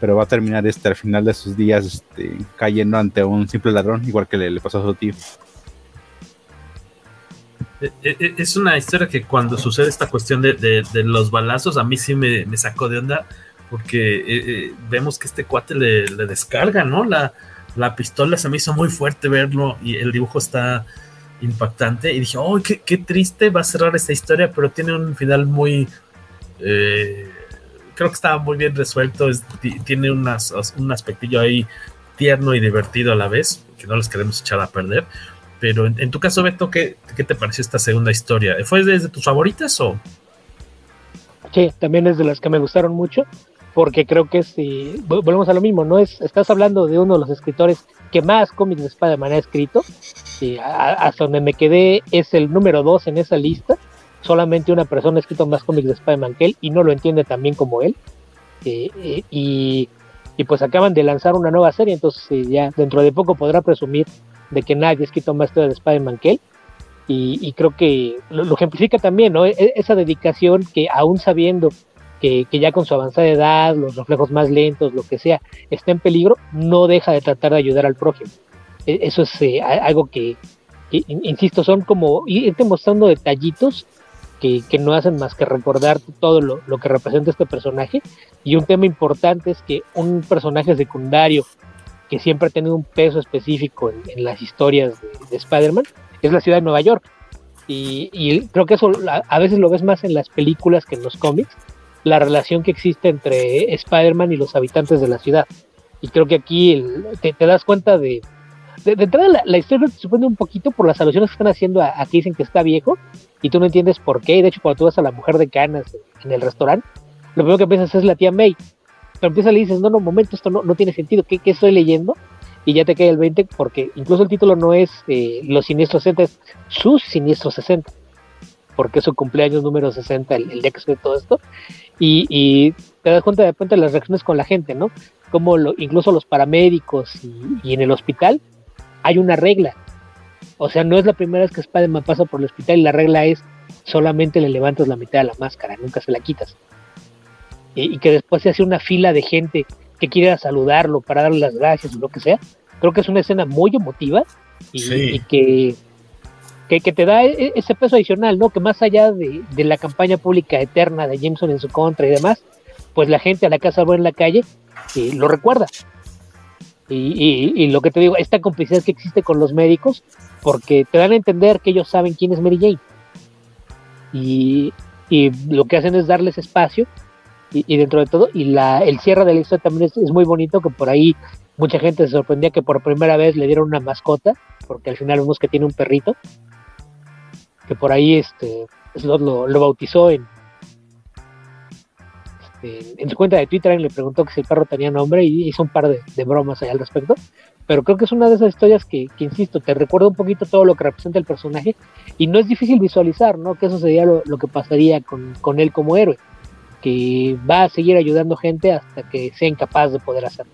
pero va a terminar este, al final de sus días este, cayendo ante un simple ladrón, igual que le, pasó a su tío. E, e, e, es una historia que cuando sucede esta cuestión de, los balazos, a mí sí me, sacó de onda porque eh, eh, vemos que este cuate le, descarga, ¿no? La, la, pistola se me hizo muy fuerte verlo y el dibujo está impactante. Y dije, oh, qué, qué triste va a cerrar esta historia, pero tiene un final muy. Eh, creo que estaba muy bien resuelto. tiene unas, un aspectillo ahí tierno y divertido a la vez, que no les queremos echar a perder. Pero en, tu caso, Beto, ¿qué, ¿qué, te pareció esta segunda historia? ¿Fue desde tus favoritas o.? Sí, también es de las que me gustaron mucho porque creo que si volvemos a lo mismo, no es, estás hablando de uno de los escritores que más cómics de Spider-Man ha escrito, y hasta donde me quedé es el número dos en esa lista, solamente una persona ha escrito más cómics de Spider-Man que él y no lo entiende tan bien como él, eh, eh, y, pues acaban de lanzar una nueva serie, entonces eh, ya dentro de poco podrá presumir de que nadie ha escrito más historia de Spider-Man que él, y, creo que lo, lo, ejemplifica también, ¿no? E, esa dedicación que aún sabiendo que, ya con su avanzada edad, los reflejos más lentos, lo que sea, está en peligro, no deja de tratar de ayudar al prójimo. E, eso es eh, algo que, insisto, son como irte mostrando detallitos que, no hacen más que recordar todo lo, lo, que representa este personaje. Y un tema importante es que un personaje secundario que siempre ha tenido un peso específico en, las historias de, de Spider-Man es la ciudad de Nueva York. Y, creo que eso a, veces lo ves más en las películas que en los cómics, la relación que existe entre Spider-Man y los habitantes de la ciudad. Y creo que aquí te, das cuenta de... De, de entrada la, historia te sorprende un poquito por las alusiones que están haciendo a, a, que dicen que está viejo y tú no entiendes por qué. De hecho, cuando tú vas a la mujer de canas en el restaurante, lo primero que piensas es la tía May. Pero empieza y le dices, no, no, momento, esto no, no tiene sentido. ¿Qué, ¿Qué, estoy leyendo? Y ya te cae el 20 porque incluso el título no es eh, Los Siniestros 60, es Sus Siniestros 60. Porque es su cumpleaños número 60 el, el día que sucede todo esto. Y, y, te das cuenta de repente las reacciones con la gente, ¿no? Como incluso los paramédicos y, y, en el hospital hay una regla. O sea, no es la primera vez que Spider-Man pasa por el hospital y la regla es solamente le levantas la mitad de la máscara, nunca se la quitas. Y, y que después se hace una fila de gente que quiere saludarlo para darle las gracias o lo que sea. Creo que es una escena muy emotiva y, sí. y que, que, que, te da e, ese peso adicional, ¿no? Que más allá de, de, la campaña pública eterna de Jameson en su contra y demás, pues la gente a la casa va en la calle eh, lo recuerda. Y, y, y, lo que te digo, esta complicidad que existe con los médicos, porque te dan a entender que ellos saben quién es Mary Jane. Y, lo que hacen es darles espacio y, dentro de todo, y la, el cierre de la historia también es, muy bonito, que por ahí mucha gente se sorprendía que por primera vez le dieron una mascota, porque al final vemos que tiene un perrito, que por ahí este, Slot lo, lo bautizó en, este, en su cuenta de Twitter, le preguntó que si el perro tenía nombre y hizo un par de, de bromas ahí al respecto, pero creo que es una de esas historias que, que, insisto, te recuerda un poquito todo lo que representa el personaje y no es difícil visualizar, ¿no? Que eso sería lo, lo que pasaría con, con él como héroe que va a seguir ayudando gente hasta que sea incapaz de poder hacerlo.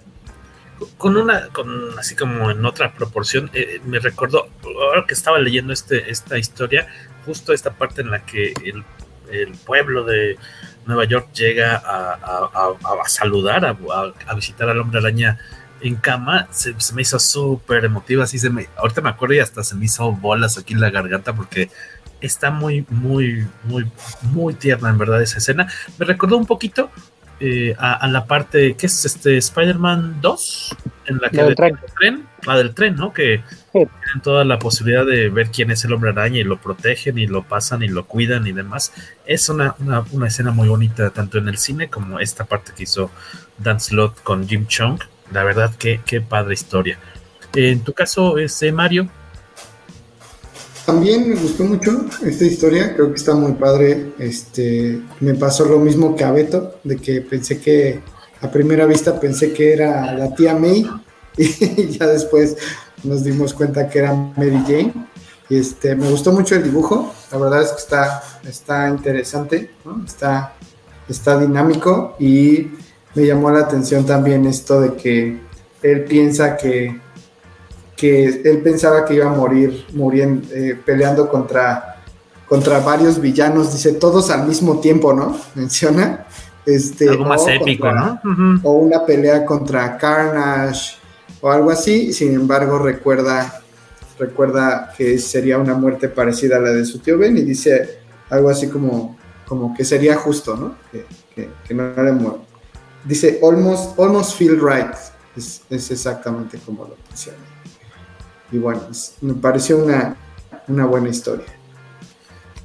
Con una, con así como en otra proporción, eh, me recordó, ahora que estaba leyendo este, esta historia, justo esta parte en la que el, el pueblo de Nueva York llega a, a, a, a saludar, a, visitar al hombre araña en cama, se, se me hizo súper emotiva, así se me, ahorita me acuerdo y hasta se me hizo bolas aquí en la garganta porque está muy, muy, muy, muy tierna en verdad esa escena. Me recordó un poquito eh, a, a, la parte, ¿qué es este? Spider-Man 2, en la que del tren. tren. la del tren, ¿no? Que sí. tienen toda la posibilidad de ver quién es el hombre araña y lo protegen y lo pasan y lo cuidan y demás. Es una, una, una escena muy bonita, tanto en el cine como esta parte que hizo Dan Slott con Jim Chung. La verdad, qué, qué padre historia. En tu caso, este Mario, también me gustó mucho esta historia, creo que está muy padre. Este, me pasó lo mismo que a Beto, de que pensé que a primera vista pensé que era la tía May y ya después nos dimos cuenta que era Mary Jane. Y este, me gustó mucho el dibujo, la verdad es que está, está interesante, está, está dinámico y me llamó la atención también esto de que él piensa que que él pensaba que iba a morir muriendo, eh, peleando contra, contra varios villanos, dice todos al mismo tiempo, ¿no? Menciona. Este, algo más épico, contra, ¿no? Uh -huh. O una pelea contra Carnage o algo así, sin embargo recuerda, recuerda que sería una muerte parecida a la de su tío Ben y dice algo así como, como que sería justo, ¿no? Que, que, que no le muere. Dice, almost, almost feel right, es, es exactamente como lo menciona y bueno, me pareció una, una buena historia.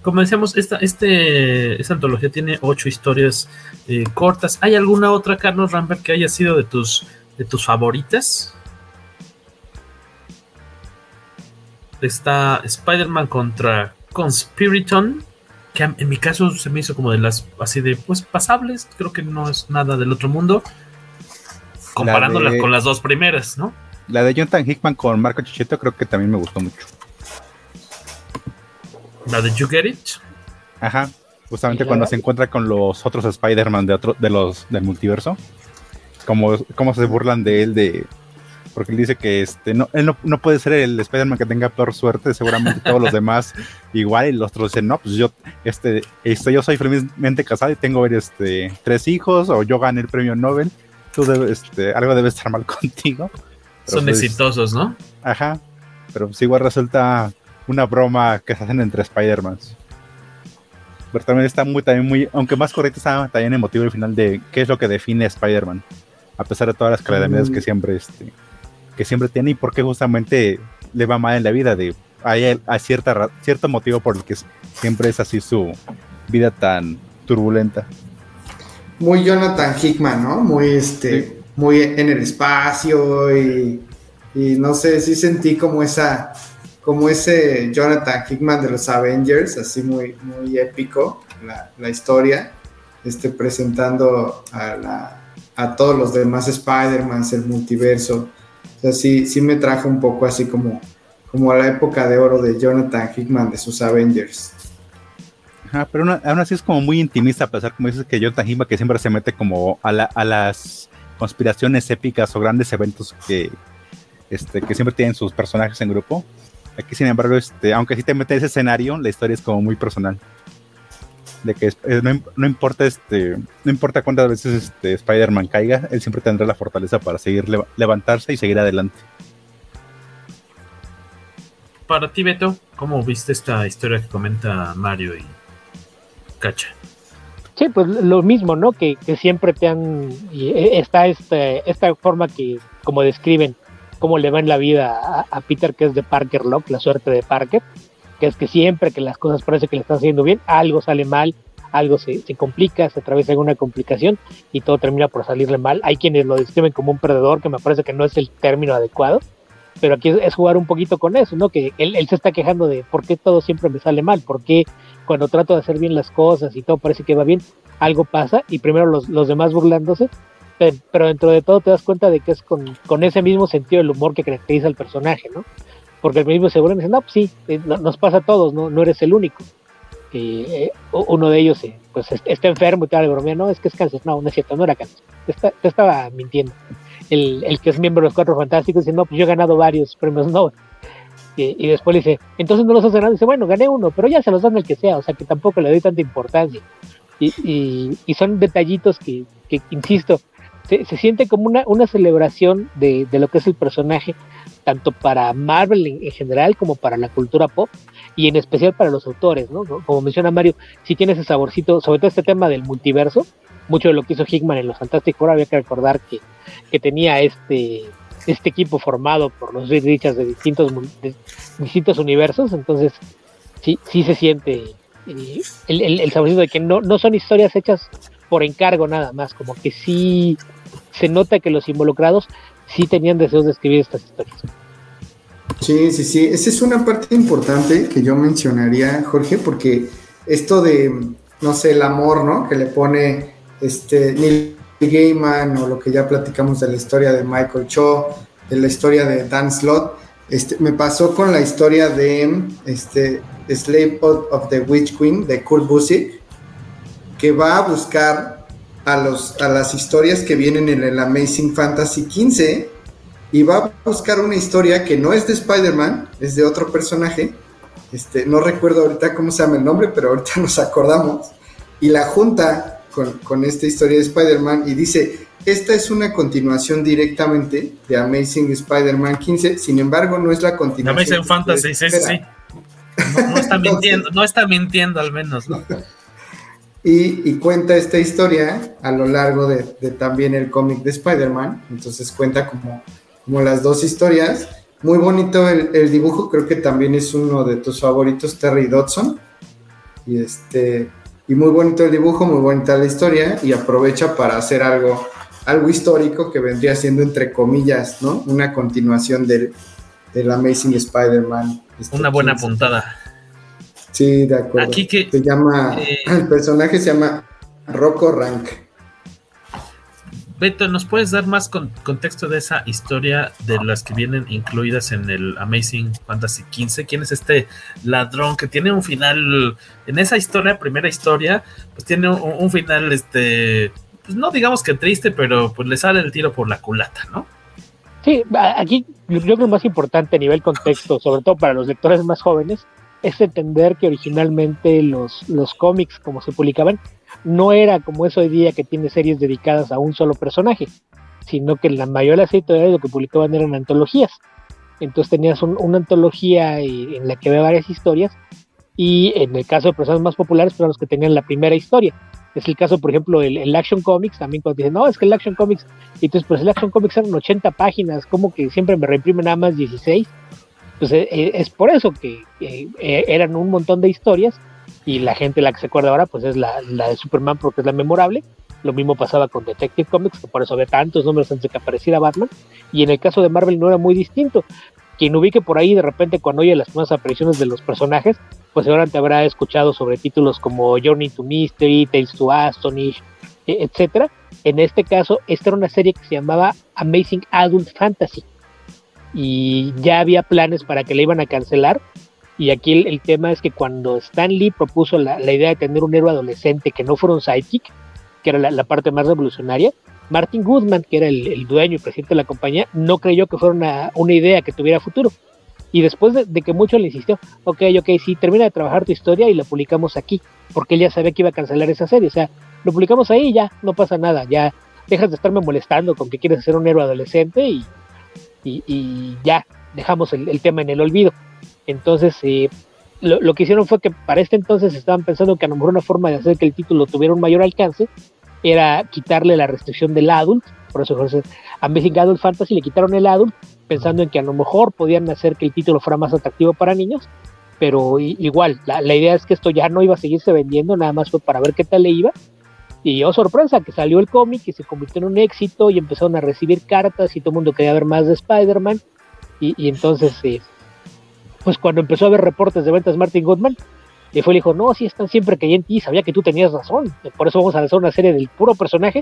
Como decíamos, esta, este, esta antología tiene ocho historias eh, cortas. ¿Hay alguna otra, Carlos Rambert, que haya sido de tus, de tus favoritas? Está Spider-Man contra Conspiriton, que en mi caso se me hizo como de las así de pues pasables, creo que no es nada del otro mundo, comparándolas de... con las dos primeras, ¿no? La de Jonathan Hickman con Marco Chicheto creo que también me gustó mucho. ¿La de You Get It? Ajá. Justamente cuando se encuentra con los otros Spider-Man de, otro, de los del multiverso. Como, como se burlan de él de. Porque él dice que este, no, él no, no puede ser el Spider-Man que tenga peor suerte, seguramente todos los demás igual, y los otros dicen, no, pues yo, este, este, yo soy felizmente casado y tengo este, tres hijos, o yo gané el premio Nobel, tú debes, este, algo debe estar mal contigo. Pero Son pues, exitosos, ¿no? Ajá. Pero pues igual resulta una broma que se hacen entre Spider-Mans. pero también está muy, también muy, aunque más correcto está también emotivo el final de qué es lo que define a Spider-Man, a pesar de todas las calamidades que siempre, este, que siempre tiene y por qué justamente le va mal en la vida, de hay, hay cierta, cierto motivo por el que siempre es así su vida tan turbulenta. Muy Jonathan Hickman, ¿no? Muy este, muy en el espacio y, y no sé, sí sentí como esa como ese Jonathan Hickman de los Avengers, así muy, muy épico la, la historia, este, presentando a, la, a todos los demás Spider-Man, el multiverso. O sea, sí, sí me trajo un poco así como, como a la época de oro de Jonathan Hickman de sus Avengers. Ajá, pero aún así es como muy intimista, a pesar como dices que Jonathan Hickman que siempre se mete como a las conspiraciones épicas o grandes eventos que, este, que siempre tienen sus personajes en grupo Aquí, sin embargo, este, aunque sí te mete ese escenario, la historia es como muy personal. De que no, importa este, no importa cuántas veces este Spider-Man caiga, él siempre tendrá la fortaleza para seguir levantarse y seguir adelante. Para ti, Beto, ¿cómo viste esta historia que comenta Mario y Cacha? Sí, pues lo mismo, ¿no? Que, siempre te han. E, está este, esta forma que, como describen, cómo le va en la vida a, Peter, que es de Parker Lock, la suerte de Parker, que es que siempre que las cosas parece que le están haciendo bien, algo sale mal, algo se, complica, se atraviesa alguna complicación y todo termina por salirle mal. Hay quienes lo describen como un perdedor, que me parece que no es el término adecuado, pero aquí es, jugar un poquito con eso, ¿no? Que él, se está quejando de por qué todo siempre me sale mal, por qué cuando trato de hacer bien las cosas y todo parece que va bien, algo pasa y primero los, los demás burlándose pero dentro de todo te das cuenta de que es con, ese mismo sentido del humor que caracteriza al personaje, ¿no? Porque el mismo seguro me dice, no, pues sí, eh, nos pasa a todos, no, no eres el único. Eh, uno de ellos eh, pues está enfermo y tal, bromea, no, es que es cáncer, no, no es cierto, no era cáncer, te, estaba mintiendo. El, el, que es miembro de los Cuatro Fantásticos dice, no, pues yo he ganado varios premios Nobel. Y, después le dice, entonces no los has ganado. Dice, bueno, gané uno, pero ya se los dan el que sea, o sea que tampoco le doy tanta importancia. Y, y, son detallitos que, que, insisto, se, siente como una, una celebración de, de, lo que es el personaje, tanto para Marvel en, general como para la cultura pop y en especial para los autores, ¿no? Como menciona Mario, si tiene ese saborcito, sobre todo este tema del multiverso, mucho de lo que hizo Hickman en los Fantastic Four, había que recordar que, que tenía este, este equipo formado por los Richards de distintos, distintos universos, entonces sí, sí se siente eh, el, el, el, saborcito de que no, no son historias hechas por encargo nada más, como que sí se nota que los involucrados sí tenían deseos de escribir estas historias. Sí, sí, sí, esa es una parte importante que yo mencionaría, Jorge, porque esto de, no sé, el amor, ¿no? Que le pone este Neil Gaiman o lo que ya platicamos de la historia de Michael Cho, de la historia de Dan Slott, este, me pasó con la historia de este, Slave of the Witch Queen de Kurt Busiek, que va a buscar a, los, a las historias que vienen en el Amazing Fantasy 15 y va a buscar una historia que no es de Spider-Man, es de otro personaje. Este, no recuerdo ahorita cómo se llama el nombre, pero ahorita nos acordamos. Y la junta con, con esta historia de Spider-Man y dice, esta es una continuación directamente de Amazing Spider-Man 15, sin embargo no es la continuación. Amazing Fantasy, sí, sí. No, está mintiendo, no está mintiendo al menos, ¿no? Y, cuenta esta historia a lo largo de, también el cómic de Spider-Man. Entonces cuenta como, como las dos historias. Muy bonito el, dibujo, creo que también es uno de tus favoritos, Terry Dodson. Y, este, y muy bonito el dibujo, muy bonita la historia. Y aprovecha para hacer algo, algo histórico que vendría siendo, entre comillas, ¿no? Una continuación del, del Amazing Spider-Man. Este Una buena puntada. Sí, de acuerdo. Aquí que, se llama, eh, el personaje se llama Rocco Rank. Beto, ¿nos puedes dar más contexto de esa historia de las que vienen incluidas en el Amazing Fantasy XV? ¿Quién es este ladrón que tiene un final, en esa historia, primera historia, pues tiene un, final, este, pues no digamos que triste, pero pues le sale el tiro por la culata, ¿no? Sí, aquí yo creo que más importante a nivel contexto, sobre todo para los lectores más jóvenes, es entender que originalmente los, los cómics, como se publicaban, no era como es hoy día que tiene series dedicadas a un solo personaje, sino que la mayoría de las editoriales lo que publicaban eran antologías. Entonces tenías una antología en la que había varias historias y en el caso de personas más populares, fueron los que tenían la primera historia. Es el caso, por ejemplo, el, Action Comics, también cuando dicen, no, es que el Action Comics, y entonces, pues el Action Comics eran 80 páginas, como que siempre me reimprime nada más 16. Pues eh, eh, es por eso que eh, eran un montón de historias, y la gente la que se acuerda ahora, pues es la, de Superman porque es la memorable. Lo mismo pasaba con Detective Comics, que por eso había tantos números antes de que apareciera Batman. Y en el caso de Marvel no era muy distinto. Quien ubique por ahí de repente cuando oye las nuevas apariciones de los personajes, pues seguramente habrá escuchado sobre títulos como Journey to Mystery, Tales to Astonish, e, etcétera. En este caso, esta era una serie que se llamaba Amazing Adult Fantasy. Y ya había planes para que la iban a cancelar. Y aquí el, tema es que cuando Stan Lee propuso la, idea de tener un héroe adolescente que no fuera un sidekick, que era la, parte más revolucionaria, Martin Goodman, que era el, dueño y presidente de la compañía, no creyó que fuera una, idea que tuviera futuro. Y después de, de, que mucho le insistió, ok, ok, sí, termina de trabajar tu historia y la publicamos aquí, porque él ya sabía que iba a cancelar esa serie. O sea, lo publicamos ahí y ya, no pasa nada, ya dejas de estarme molestando con que quieres ser un héroe adolescente y, y, y ya, dejamos el, tema en el olvido. Entonces, eh, lo, que hicieron fue que para este entonces estaban pensando que a lo mejor una forma de hacer que el título tuviera un mayor alcance era quitarle la restricción del adult, por eso a Amazing Adult Fantasy le quitaron el adult, pensando en que a lo mejor podían hacer que el título fuera más atractivo para niños, pero igual, la, la, idea es que esto ya no iba a seguirse vendiendo, nada más fue para ver qué tal le iba. Y oh sorpresa, que salió el cómic y se convirtió en un éxito y empezaron a recibir cartas y todo el mundo quería ver más de Spider-Man. Y, y, entonces, eh, pues cuando empezó a ver reportes de ventas Martin Goodman, y fue y dijo, no, sí están siempre que en ti, sabía que tú tenías razón, por eso vamos a lanzar una serie del puro personaje,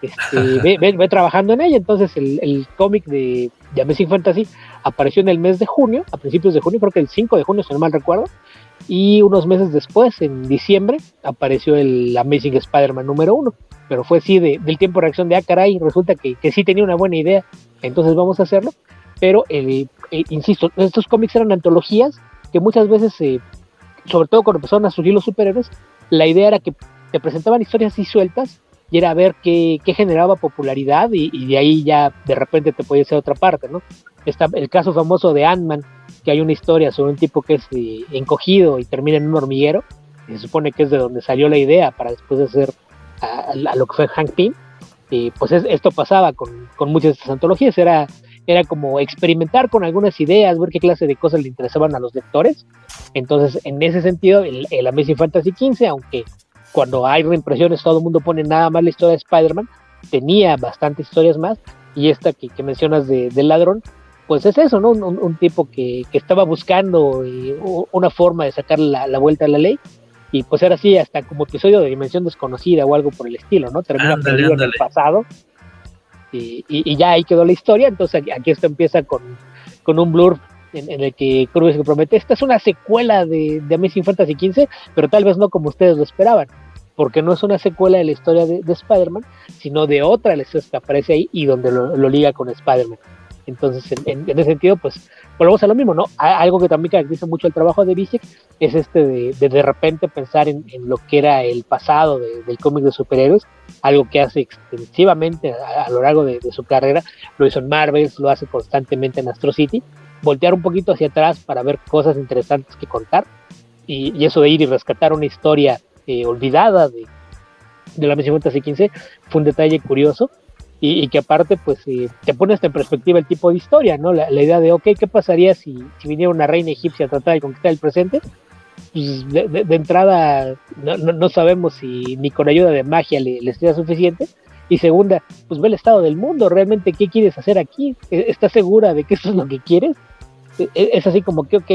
este, ve, ve, ve, trabajando en ella, entonces el, el cómic de, de Amazing Fantasy apareció en el mes de junio, a principios de junio, creo que el 5 de junio, si no mal recuerdo, y unos meses después, en diciembre, apareció el Amazing Spider-Man número 1, pero fue así de, del tiempo de reacción de, ah, caray, resulta que, que sí tenía una buena idea, entonces vamos a hacerlo, pero, eh, eh, insisto, estos cómics eran antologías que muchas veces. Eh, sobre todo cuando empezaron a surgir los superhéroes, la idea era que te presentaban historias así sueltas y era ver qué, qué generaba popularidad y, de ahí ya de repente te podía ser otra parte, ¿no? Está el caso famoso de Ant-Man, que hay una historia sobre un tipo que es eh, encogido y termina en un hormiguero, y se supone que es de donde salió la idea para después de hacer a, a lo que fue Hank Pym, y pues es, esto pasaba con, con muchas de estas antologías, era era como experimentar con algunas ideas, ver qué clase de cosas le interesaban a los lectores. Entonces, en ese sentido, el, el Amazing Fantasy XV, aunque cuando hay reimpresiones todo el mundo pone nada más la historia de Spider-Man, tenía bastantes historias más, y esta que, que mencionas de, del ladrón, pues es eso, ¿no? Un, un, un tipo que, que, estaba buscando eh, una forma de sacar la, la, vuelta a la ley, y pues era así hasta como episodio de Dimensión Desconocida o algo por el estilo, ¿no? Termina perdido en el pasado y, y, y, ya ahí quedó la historia. Entonces aquí, aquí esto empieza con, con un blur en, en, el que Cruz promete, esta es una secuela de, de Amazing Fantasy XV, pero tal vez no como ustedes lo esperaban, porque no es una secuela de la historia de, de Spider-Man, sino de otra historias que aparece ahí y donde lo, lo liga con Spider-Man. Entonces, en, ese sentido, pues volvemos a lo mismo, ¿no? Algo que también caracteriza mucho el trabajo de Visiek es este de de, repente pensar en, lo que era el pasado de, del cómic de superhéroes, algo que hace extensivamente a, a lo largo de, su carrera, lo hizo en Marvel, lo hace constantemente en Astro City, voltear un poquito hacia atrás para ver cosas interesantes que contar, y, eso de ir y rescatar una historia eh, olvidada de, de la Misión Fantasy 15 fue un detalle curioso, y, y, que aparte pues eh, te pone hasta en perspectiva el tipo de historia, ¿no? La, la, idea de, ok, ¿qué pasaría si, si viniera una reina egipcia a tratar de conquistar el presente? Pues de, de, de entrada no, no, no, sabemos si ni con ayuda de magia le, le sería suficiente. Y segunda, pues ve el estado del mundo, realmente qué quieres hacer aquí, ¿E-, ¿estás segura de que eso es lo que quieres? E-, e-, Es así como que, ok,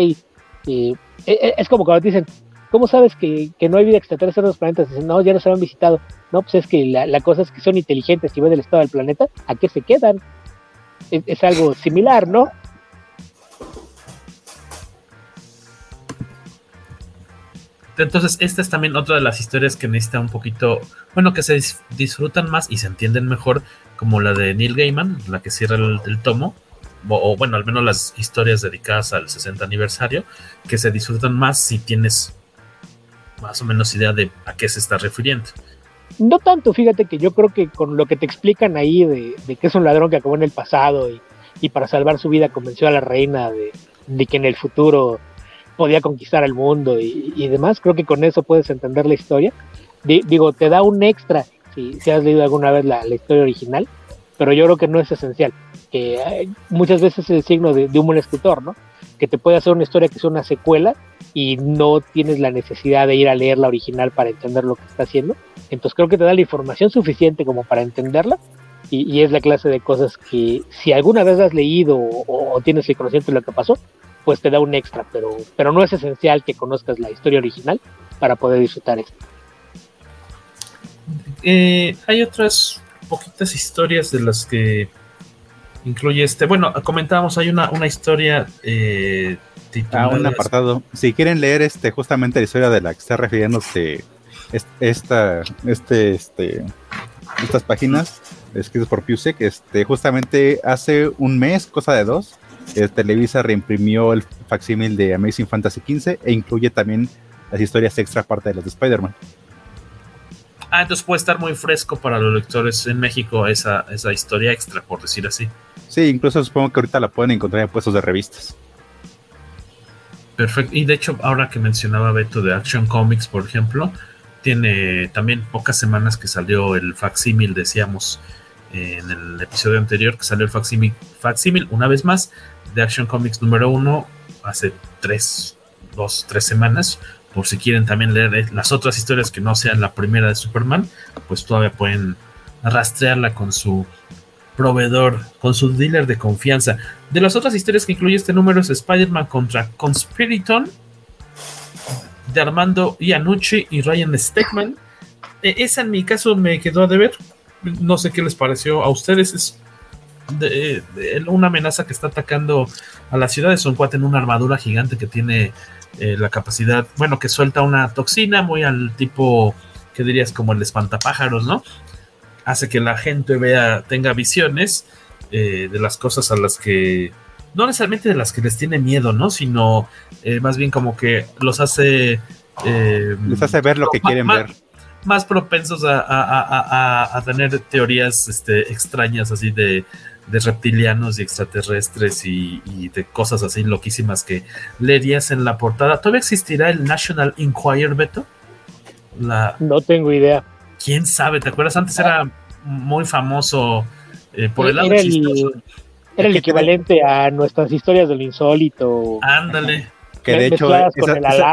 eh, es como cuando te dicen, ¿cómo sabes que, que, no hay vida extraterrestre en los planetas? Dicen, no, ya no se han visitado. No, pues es que la, la, cosa es que son inteligentes y ven el estado del planeta, ¿a qué se quedan? Es, algo similar, ¿no? Entonces, esta es también otra de las historias que necesita un poquito, bueno, que se dis disfrutan más y se entienden mejor, como la de Neil Gaiman, la que cierra el, tomo, o, bueno, al menos las historias dedicadas al 60 aniversario, que se disfrutan más si tienes más o menos idea de a qué se está refiriendo. No tanto, fíjate que yo creo que con lo que te explican ahí de, de que es un ladrón que acabó en el pasado y, para salvar su vida convenció a la reina de, de que en el futuro podía conquistar el mundo y, demás. Creo que con eso puedes entender la historia. digo, te da un extra si, si has leído alguna vez la, historia original, pero yo creo que no es esencial. Que eh, muchas veces es el signo de, un buen escritor, ¿no? Que te puede hacer una historia que sea una secuela y no tienes la necesidad de ir a leer la original para entender lo que está haciendo. Entonces creo que te da la información suficiente como para entenderla y, es la clase de cosas que si alguna vez has leído o, tienes el conocimiento de lo que pasó, pues te da un extra, pero, pero no es esencial que conozcas la historia original para poder disfrutar esto. Eh, hay otras poquitas historias de las que incluye este. Bueno, comentábamos, hay una, una historia eh, titulada. un apartado. Si quieren leer este justamente la historia de la que está refiriéndose esta, este, este, estas páginas escritas por Pusek, este, justamente hace un mes, cosa de dos, eh, Televisa reimprimió el facsímil de Amazing Fantasy XV e incluye también las historias extra parte de las de Spider-Man. Ah, entonces puede estar muy fresco para los lectores en México esa, esa historia extra, por decir así. Sí, incluso supongo que ahorita la pueden encontrar en puestos de revistas. Perfecto. Y de hecho, ahora que mencionaba Beto de Action Comics, por ejemplo, tiene también pocas semanas que salió el facsímil, decíamos en el episodio anterior, que salió el facsímil, facsímil una vez más de Action Comics número uno hace tres, dos, tres semanas. Por si quieren también leer las otras historias que no sean la primera de Superman, pues todavía pueden rastrearla con su proveedor, con su dealer de confianza. De las otras historias que incluye este número es Spider-Man contra Conspiriton, de Armando Iannucci y Ryan Steckman. E, esa en mi caso me quedó a deber. No sé qué les pareció a ustedes. Es de, una amenaza que está atacando a la ciudad. Es un cuate en una armadura gigante que tiene eh, la capacidad, bueno, que suelta una toxina muy al tipo, que dirías? Como el espantapájaros, ¿no? Hace que la gente vea, tenga visiones eh, de las cosas a las que, no necesariamente de las que les tiene miedo, ¿no? Sino eh, más bien como que los hace... les hace ver lo que quieren ver más propensos a, tener teorías este, extrañas así de, de reptilianos y extraterrestres y, de cosas así loquísimas que leerías en la portada. ¿Todavía existirá el National Enquirer, Beto? La... No tengo idea. ¿Quién sabe? ¿Te acuerdas? Antes era muy famoso eh, por el lado era el, era el equivalente a nuestras historias del insólito. Ándale. Que de hecho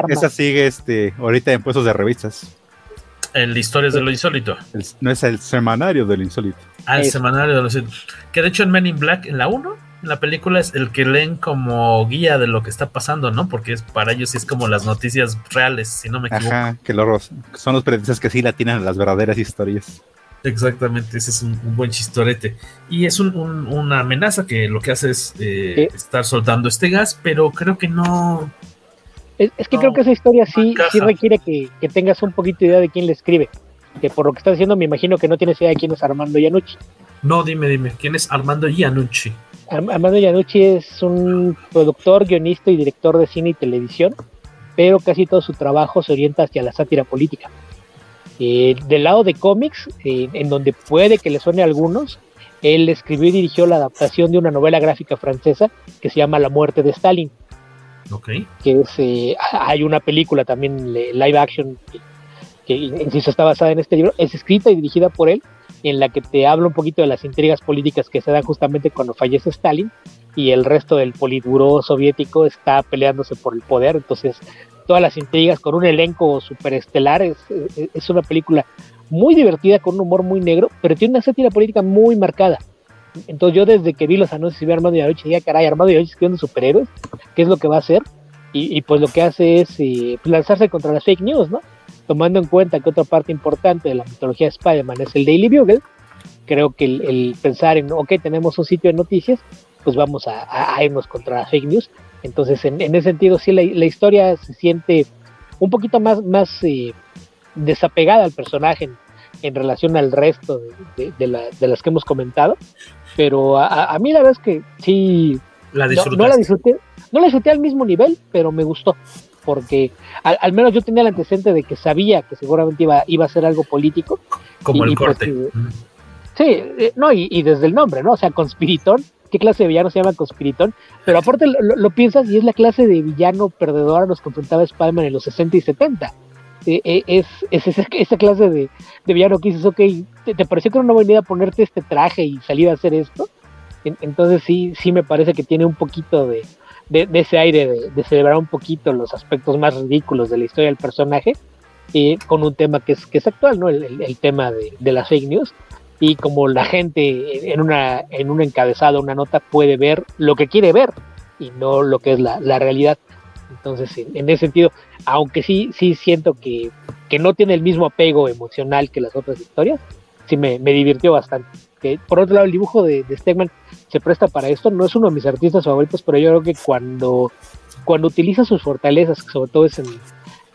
esa, sigue este, ahorita en puestos de revistas. El Historias de lo Insólito. no es el semanario del insólito. Ah, el semanario de lo insólito. Que de hecho en Men in Black, en la 1, en la película es el que leen como guía de lo que está pasando, ¿no? Porque es, para ellos sí es como las noticias reales, si no me equivoco. Ajá, que los, son los periodistas que sí la tienen las verdaderas historias. Exactamente, ese es un, buen chistorete. Y es una amenaza que lo que hace es eh, estar soltando este gas, pero creo que no, es, que creo que esa historia sí, sí requiere que, tengas un poquito de idea de quién le escribe. Que por lo que estás diciendo, me imagino que no tienes idea de quién es Armando Iannucci. No, dime, dime, ¿quién es Armando Iannucci? Armando Iannucci es un productor, guionista y director de cine y televisión, pero casi todo su trabajo se orienta hacia la sátira política. Eh, del lado de cómics, eh, en donde puede que le suene a algunos, él escribió y dirigió la adaptación de una novela gráfica francesa que se llama La muerte de Stalin. Que es, eh, hay una película también live action que, insisto está basada en este libro, es escrita y dirigida por él, en la que te habla un poquito de las intrigas políticas que se dan justamente cuando fallece Stalin y el resto del politburó soviético está peleándose por el poder, entonces todas las intrigas con un elenco superestelar es, es una película muy divertida con un humor muy negro, pero tiene una sátira política muy marcada. Entonces yo desde que vi los anuncios y vi a Armando Iannucci, dije, caray, Armando Iannucci escribiendo superhéroes, ¿qué es lo que va a hacer? Y, pues lo que hace es eh, pues, lanzarse contra las fake news, ¿no? Tomando en cuenta que otra parte importante de la mitología de Spider-Man es el Daily Bugle, creo que el, pensar en, ok, tenemos un sitio de noticias, pues vamos a, irnos contra las fake news. Entonces, en, ese sentido, sí, la, historia se siente un poquito más, más eh, desapegada al personaje en, relación al resto de, de, las que hemos comentado. Pero a, mí la verdad es que sí. La no, la disfruté. No la disfruté al mismo nivel, pero me gustó. Porque al, menos yo tenía el antecedente de que sabía que seguramente iba, iba a ser algo político. Como el pues, corte. Eh, sí, eh, no, y, desde el nombre, ¿no? O sea, Conspiritón, qué clase de villano se llama Conspiritón, pero aparte lo, piensas y es la clase de villano perdedor a los que enfrentaba Spider-Man en los 60 y 70. E, e, es, es esa, clase de, villano que dices, ok, ¿te, pareció que era una buena idea ponerte este traje y salir a hacer esto? entonces sí, sí me parece que tiene un poquito de, ese aire de, celebrar un poquito los aspectos más ridículos de la historia del personaje, y con un tema que es, que es actual, ¿no? El, tema de, de las fake news y como la gente en una en un encabezado, una nota puede ver lo que quiere ver y no lo que es la, realidad. Entonces, en, ese sentido, aunque sí sí siento que, no tiene el mismo apego emocional que las otras historias, sí me, divirtió bastante. Que, por otro lado, el dibujo de, Stegman se presta para esto, no es uno de mis artistas favoritos, pero yo creo que cuando, cuando utiliza sus fortalezas, sobre todo es en,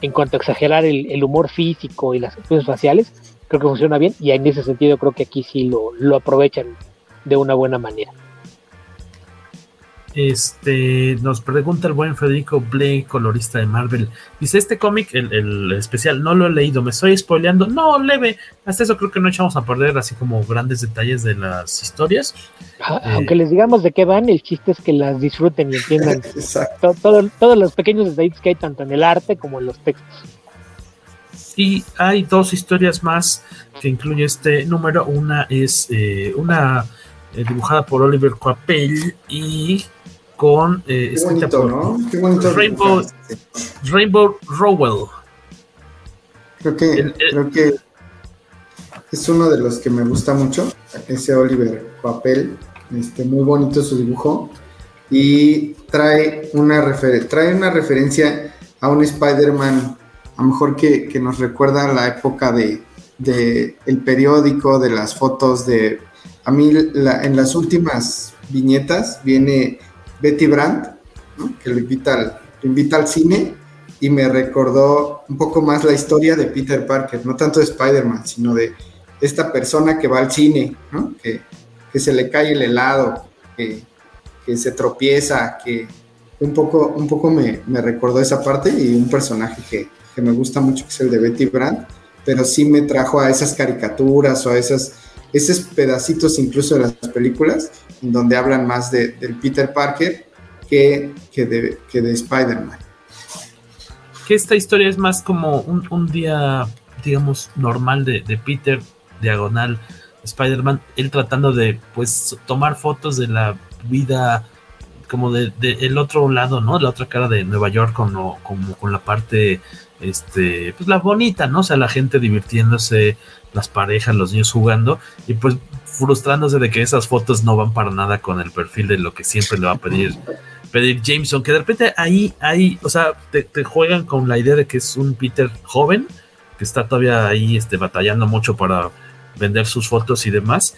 en cuanto a exagerar el, humor físico y las expresiones faciales, creo que funciona bien y en ese sentido creo que aquí sí lo, lo aprovechan de una buena manera. Este nos pregunta el buen Federico Blake, colorista de Marvel. Dice: Este cómic, el, especial, no lo he leído, me estoy spoileando. No, leve. Hasta eso creo que no echamos a perder así como grandes detalles de las historias. Eh, aunque les digamos de qué van, el chiste es que las disfruten y entiendan todos los pequeños detalles que hay tanto en el arte como en los textos. Y hay dos historias más que incluye este número. Una es eh, una eh, dibujada por Oliver Coapel y con eh, Qué bonito, ¿no? Qué bonito Rainbow, Rainbow Rowell. Creo que, creo que es uno de los que me gusta mucho, ese Oliver Coapel, este, muy bonito su dibujo y trae una, trae una referencia a un Spider-Man, a lo mejor que, que, nos recuerda la época de, de, el periódico, de las fotos de... A mí la, en las últimas viñetas viene Betty Brandt, que lo invita, al, cine y me recordó un poco más la historia de Peter Parker, no tanto de Spider-Man, sino de esta persona que va al cine, que, se le cae el helado, que, se tropieza, que un poco, un poco me, recordó esa parte y un personaje que, me gusta mucho, que es el de Betty Brandt, pero sí me trajo a esas caricaturas o a esos pedacitos incluso de las películas donde hablan más de, del Peter Parker que, que de, que de Spider-Man. Que esta historia es más como un, día, digamos, normal de, de Peter, diagonal, Spider-Man, él tratando de, pues, tomar fotos de la vida como de, el otro lado, ¿no? La otra cara de Nueva York, como, como con la parte, este, pues la bonita, ¿no? O sea, la gente divirtiéndose, las parejas, los niños jugando, y pues frustrándose de que esas fotos no van para nada con el perfil de lo que siempre le va a pedir pedir Jameson, que de repente ahí, ahí, o sea, te, juegan con la idea de que es un Peter joven, que está todavía ahí este, batallando mucho para vender sus fotos y demás.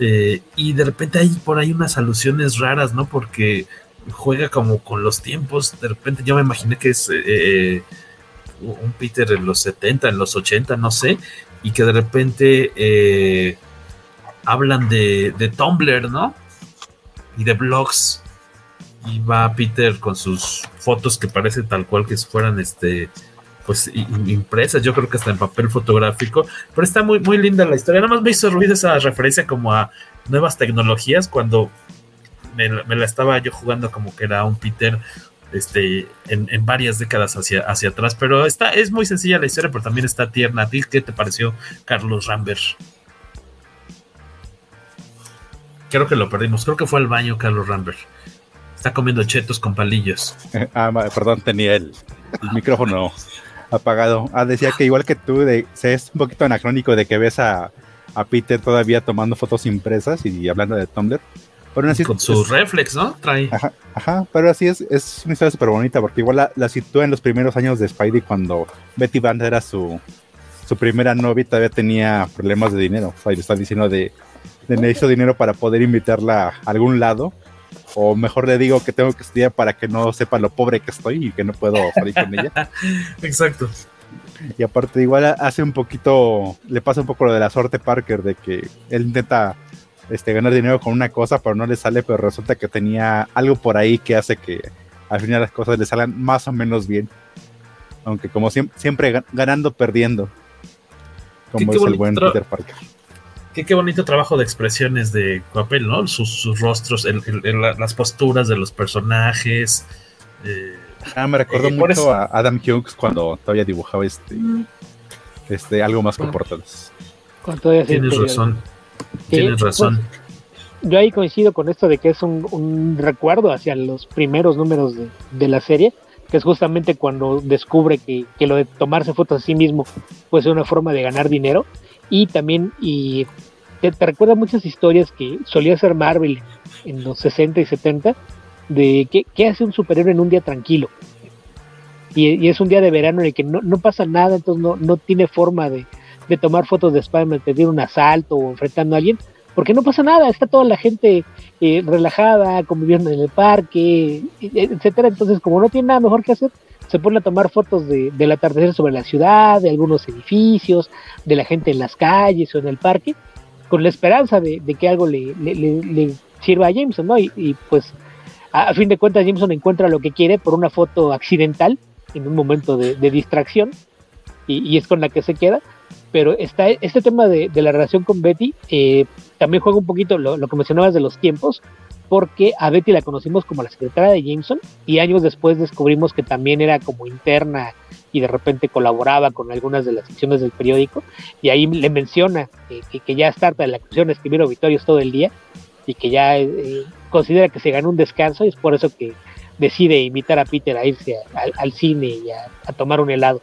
Eh, y de repente hay por ahí unas alusiones raras, ¿no? Porque juega como con los tiempos. De repente yo me imaginé que es eh, eh, un Peter en los 70, en los 80, no sé. Y que de repente hablan de, de Tumblr, ¿no? Y de blogs. Y va Peter con sus fotos que parece tal cual que fueran este pues impresas, yo creo que hasta en papel fotográfico, pero está muy, muy linda la historia. Nada más me hizo ruido esa referencia como a nuevas tecnologías cuando me, la estaba yo jugando como que era un Peter este, en, varias décadas hacia, hacia atrás, pero está, es muy sencilla la historia, pero también está tierna. ¿A ti qué te pareció Carlos Rambert? Creo que lo perdimos. Creo que fue al baño Carlos Rambert. Está comiendo chetos con palillos. ah, perdón, tenía el, micrófono apagado. Ah, decía que igual que tú, de, es un poquito anacrónico de que ves a, Peter todavía tomando fotos impresas y hablando de Tumblr. Pero así, con su reflex, ¿no? Trae. Ajá, pero así es, es una historia súper bonita porque igual la, la, sitúa en los primeros años de Spidey cuando Betty Band era su, su primera novia y todavía tenía problemas de dinero. O sea, le está diciendo de necesito dinero para poder invitarla a algún lado. O mejor le digo que tengo que estudiar para que no sepa lo pobre que estoy y que no puedo salir con ella. Exacto. Y aparte, igual hace un poquito, le pasa un poco lo de la suerte Parker, de que él intenta este, ganar dinero con una cosa, pero no le sale, pero resulta que tenía algo por ahí que hace que al final las cosas le salgan más o menos bien. Aunque como siempre, siempre ganando, perdiendo. Como es el buen Peter Parker qué, qué bonito trabajo de expresiones de papel, ¿no? Sus, sus rostros, el, el, el, las posturas de los personajes. Eh, ah, me recordó mucho a Adam Hughes cuando todavía dibujaba este, este algo más con portadas. Tienes razón. Tienes razón. Pues, yo ahí coincido con esto de que es un, un recuerdo hacia los primeros números de, de, la serie, que es justamente cuando descubre que, que, lo de tomarse fotos a sí mismo puede ser una forma de ganar dinero. Y también y te, recuerda muchas historias que solía hacer Marvel en los 60 y 70, de qué, hace un superhéroe en un día tranquilo. Y, es un día de verano en el que no, no pasa nada, entonces no, no tiene forma de, de tomar fotos de Spider-Man, pedir un asalto o enfrentando a alguien, porque no pasa nada, está toda la gente eh, relajada, conviviendo en el parque, etcétera. Entonces, como no tiene nada mejor que hacer, se pone a tomar fotos de, del atardecer sobre la ciudad, de algunos edificios, de la gente en las calles o en el parque, con la esperanza de, de que algo le, le, le, sirva a Jameson, ¿no? Y, y pues, a, a, fin de cuentas, Jameson encuentra lo que quiere por una foto accidental, en un momento de, de distracción, y, y es con la que se queda pero está este tema de, de la relación con Betty eh, también juega un poquito lo, lo, que mencionabas de los tiempos, porque a Betty la conocimos como la secretaria de Jameson y años después descubrimos que también era como interna y de repente colaboraba con algunas de las secciones del periódico y ahí le menciona que, que, ya está harta de la cuestión de escribir obituarios todo el día y que ya eh, considera que se ganó un descanso y es por eso que decide invitar a Peter a irse al cine y a, tomar un helado.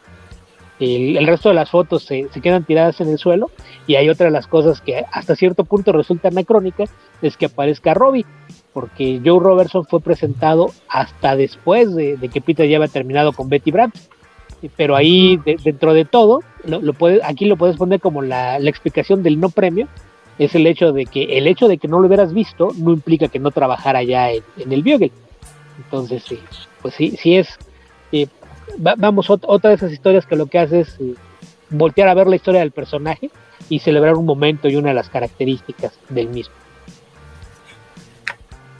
El, el, resto de las fotos se, se, quedan tiradas en el suelo y hay otra de las cosas que hasta cierto punto resulta anacrónica es que aparezca Robbie porque Joe Robertson fue presentado hasta después de, de que Peter ya había terminado con Betty Brandt pero ahí de, dentro de todo lo, lo aquí lo puedes poner como la, la, explicación del no premio es el hecho de que el hecho de que no lo hubieras visto no implica que no trabajara ya en, en el Bugle entonces sí, pues sí, sí es vamos, otra de esas historias que lo que hace es eh, voltear a ver la historia del personaje y celebrar un momento y una de las características del mismo.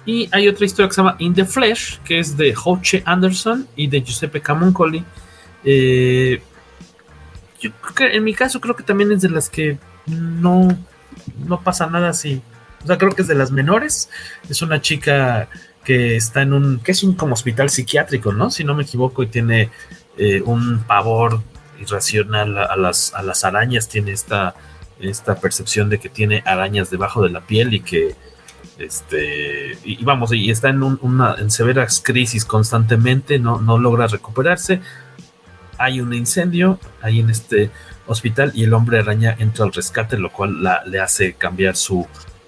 Y hay otra historia que se llama In the Flesh, que es de Hoche Anderson y de Giuseppe Camuncoli. Eh, yo creo que en mi caso creo que también es de las que no, no pasa nada así. O sea, creo que es de las menores. Es una chica que está en un, que es un como hospital psiquiátrico, ¿no? Si no me equivoco, y tiene eh, un pavor irracional a, a, las, a las arañas, tiene esta, esta percepción de que tiene arañas debajo de la piel y que este y, vamos y está en un, una en severas crisis constantemente no, no logra recuperarse hay un incendio ahí en este hospital y el hombre araña entra al rescate lo cual le hace cambiar su,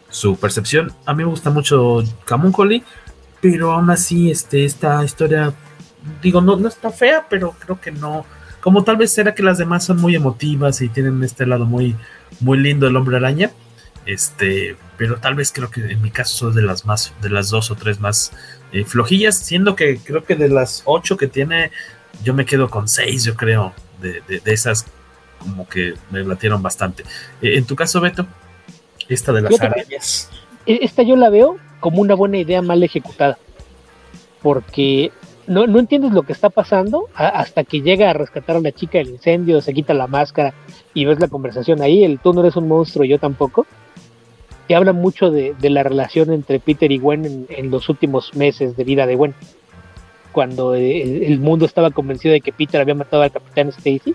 su percepción. A mí me gusta mucho Camuncoli pero aún así este, esta historia, digo, no, no está fea, pero creo que no, como tal vez será que las demás son muy emotivas y tienen este lado muy, muy lindo del hombre araña, este, pero tal vez creo que en mi caso son de las más, de las dos o tres más eh, flojillas, siendo que creo que de las ocho que tiene, yo me quedo con seis, yo creo, de, de, de esas como que me latieron bastante. Eh, en tu caso, Beto, esta de las arañas. Esta yo la veo como una buena idea mal ejecutada. Porque no, no entiendes lo que está pasando hasta que llega a rescatar a una chica del incendio, se quita la máscara y ves la conversación ahí, el tú no eres un monstruo, yo tampoco. Te habla mucho de, de la relación entre Peter y Gwen en, en, los últimos meses de vida de Gwen. Cuando el, el, mundo estaba convencido de que Peter había matado al capitán Stacy.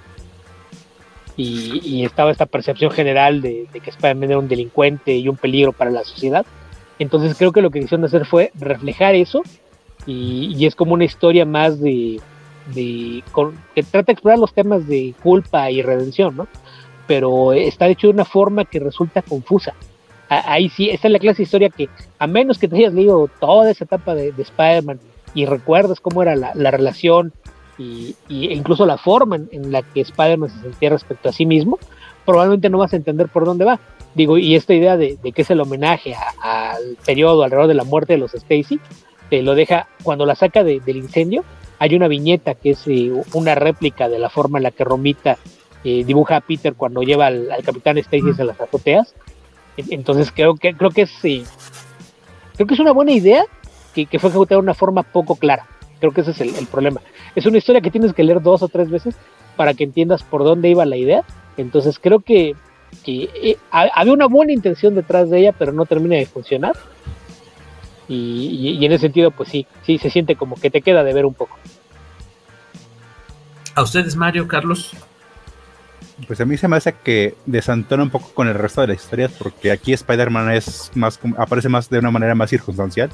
Y, y, estaba esta percepción general de, de que Spider-Man era un delincuente y un peligro para la sociedad entonces creo que lo que quisieron hacer fue reflejar eso y, y es como una historia más de, de con, que trata de explorar los temas de culpa y redención, ¿no? Pero está hecho de una forma que resulta confusa. Ahí sí, esta es la clase de historia que, a menos que te hayas leído toda esa etapa de, de Spider-Man y recuerdas cómo era la, la relación y, y, incluso la forma en, en la que Spider-Man se sentía respecto a sí mismo, probablemente no vas a entender por dónde va. Digo, y esta idea de, de que es el homenaje al periodo alrededor de la muerte de los Stacy, te lo deja, cuando la saca de, del incendio, hay una viñeta que es eh, una réplica de la forma en la que Romita eh, dibuja a Peter cuando lleva al, al capitán Stacy mm. a las azoteas. Entonces creo que creo que es eh, creo que es una buena idea que, que, fue ejecutada de una forma poco clara. Creo que ese es el, el, problema. Es una historia que tienes que leer dos o tres veces para que entiendas por dónde iba la idea. Entonces creo que que eh, había una buena intención detrás de ella, pero no termina de funcionar. Y, y, en ese sentido, pues sí, sí se siente como que te queda de ver un poco. ¿A ustedes, Mario, Carlos? Pues a mí se me hace que desantona un poco con el resto de las historias, porque aquí Spider-Man es más aparece más de una manera más circunstancial.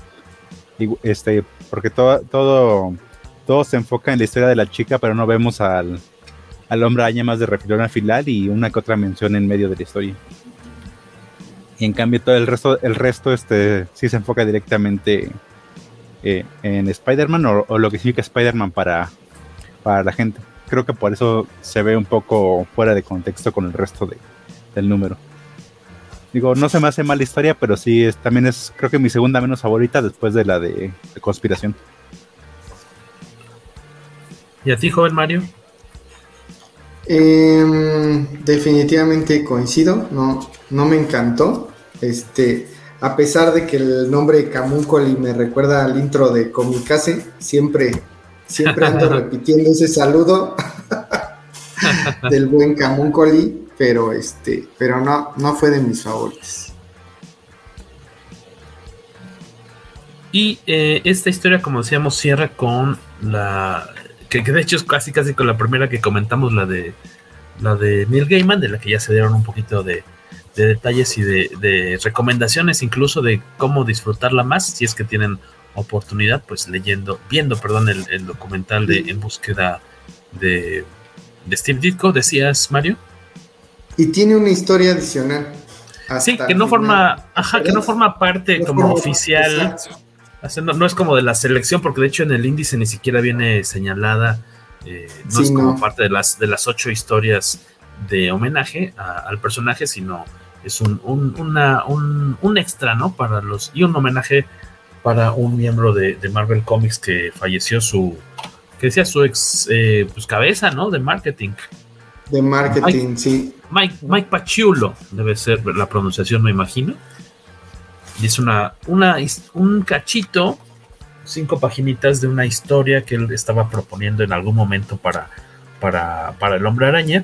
Este, porque todo, todo, todo se enfoca en la historia de la chica, pero no vemos al, al hombre araña más de refilón al final y una que otra mención en medio de la historia. Y en cambio todo el resto, el resto este, sí se enfoca directamente eh, en Spider-Man o, lo que significa Spider-Man para, para la gente. Creo que por eso se ve un poco fuera de contexto con el resto de, del número. Digo, no se me hace mala historia, pero sí es, también es, creo que mi segunda menos favorita después de la de, de conspiración. ¿Y a ti, joven Mario? Eh, definitivamente coincido, no, no me encantó. Este, a pesar de que el nombre Camuncoli me recuerda al intro de Comicase, siempre, siempre ando repitiendo ese saludo del buen Camuncoli, pero este, pero no, no fue de mis favoritos. Y eh, esta historia, como decíamos, cierra con la que, de hecho es casi casi con la primera que comentamos, la de la de Neil Gaiman, de la que ya se dieron un poquito de, detalles y de, recomendaciones, incluso de cómo disfrutarla más, si es que tienen oportunidad, pues leyendo, viendo, perdón, el, documental de En búsqueda de, de Steve Ditko, decías, Mario. Y tiene una historia adicional. Sí, que no forma, ajá, que no forma parte como oficial no, es como de la selección, porque de hecho en el índice ni siquiera viene señalada, eh, no es como parte de las, de las ocho historias de homenaje al personaje, sino es un, un, extra, ¿no? Para los, y un homenaje para un miembro de, Marvel Comics que falleció su, que decía su ex eh, pues cabeza, ¿no? De marketing. De marketing, sí. Mike, Mike Pachulo, debe ser la pronunciación, me imagino. Y es una, una, un cachito, cinco paginitas de una historia que él estaba proponiendo en algún momento para, para, el hombre araña,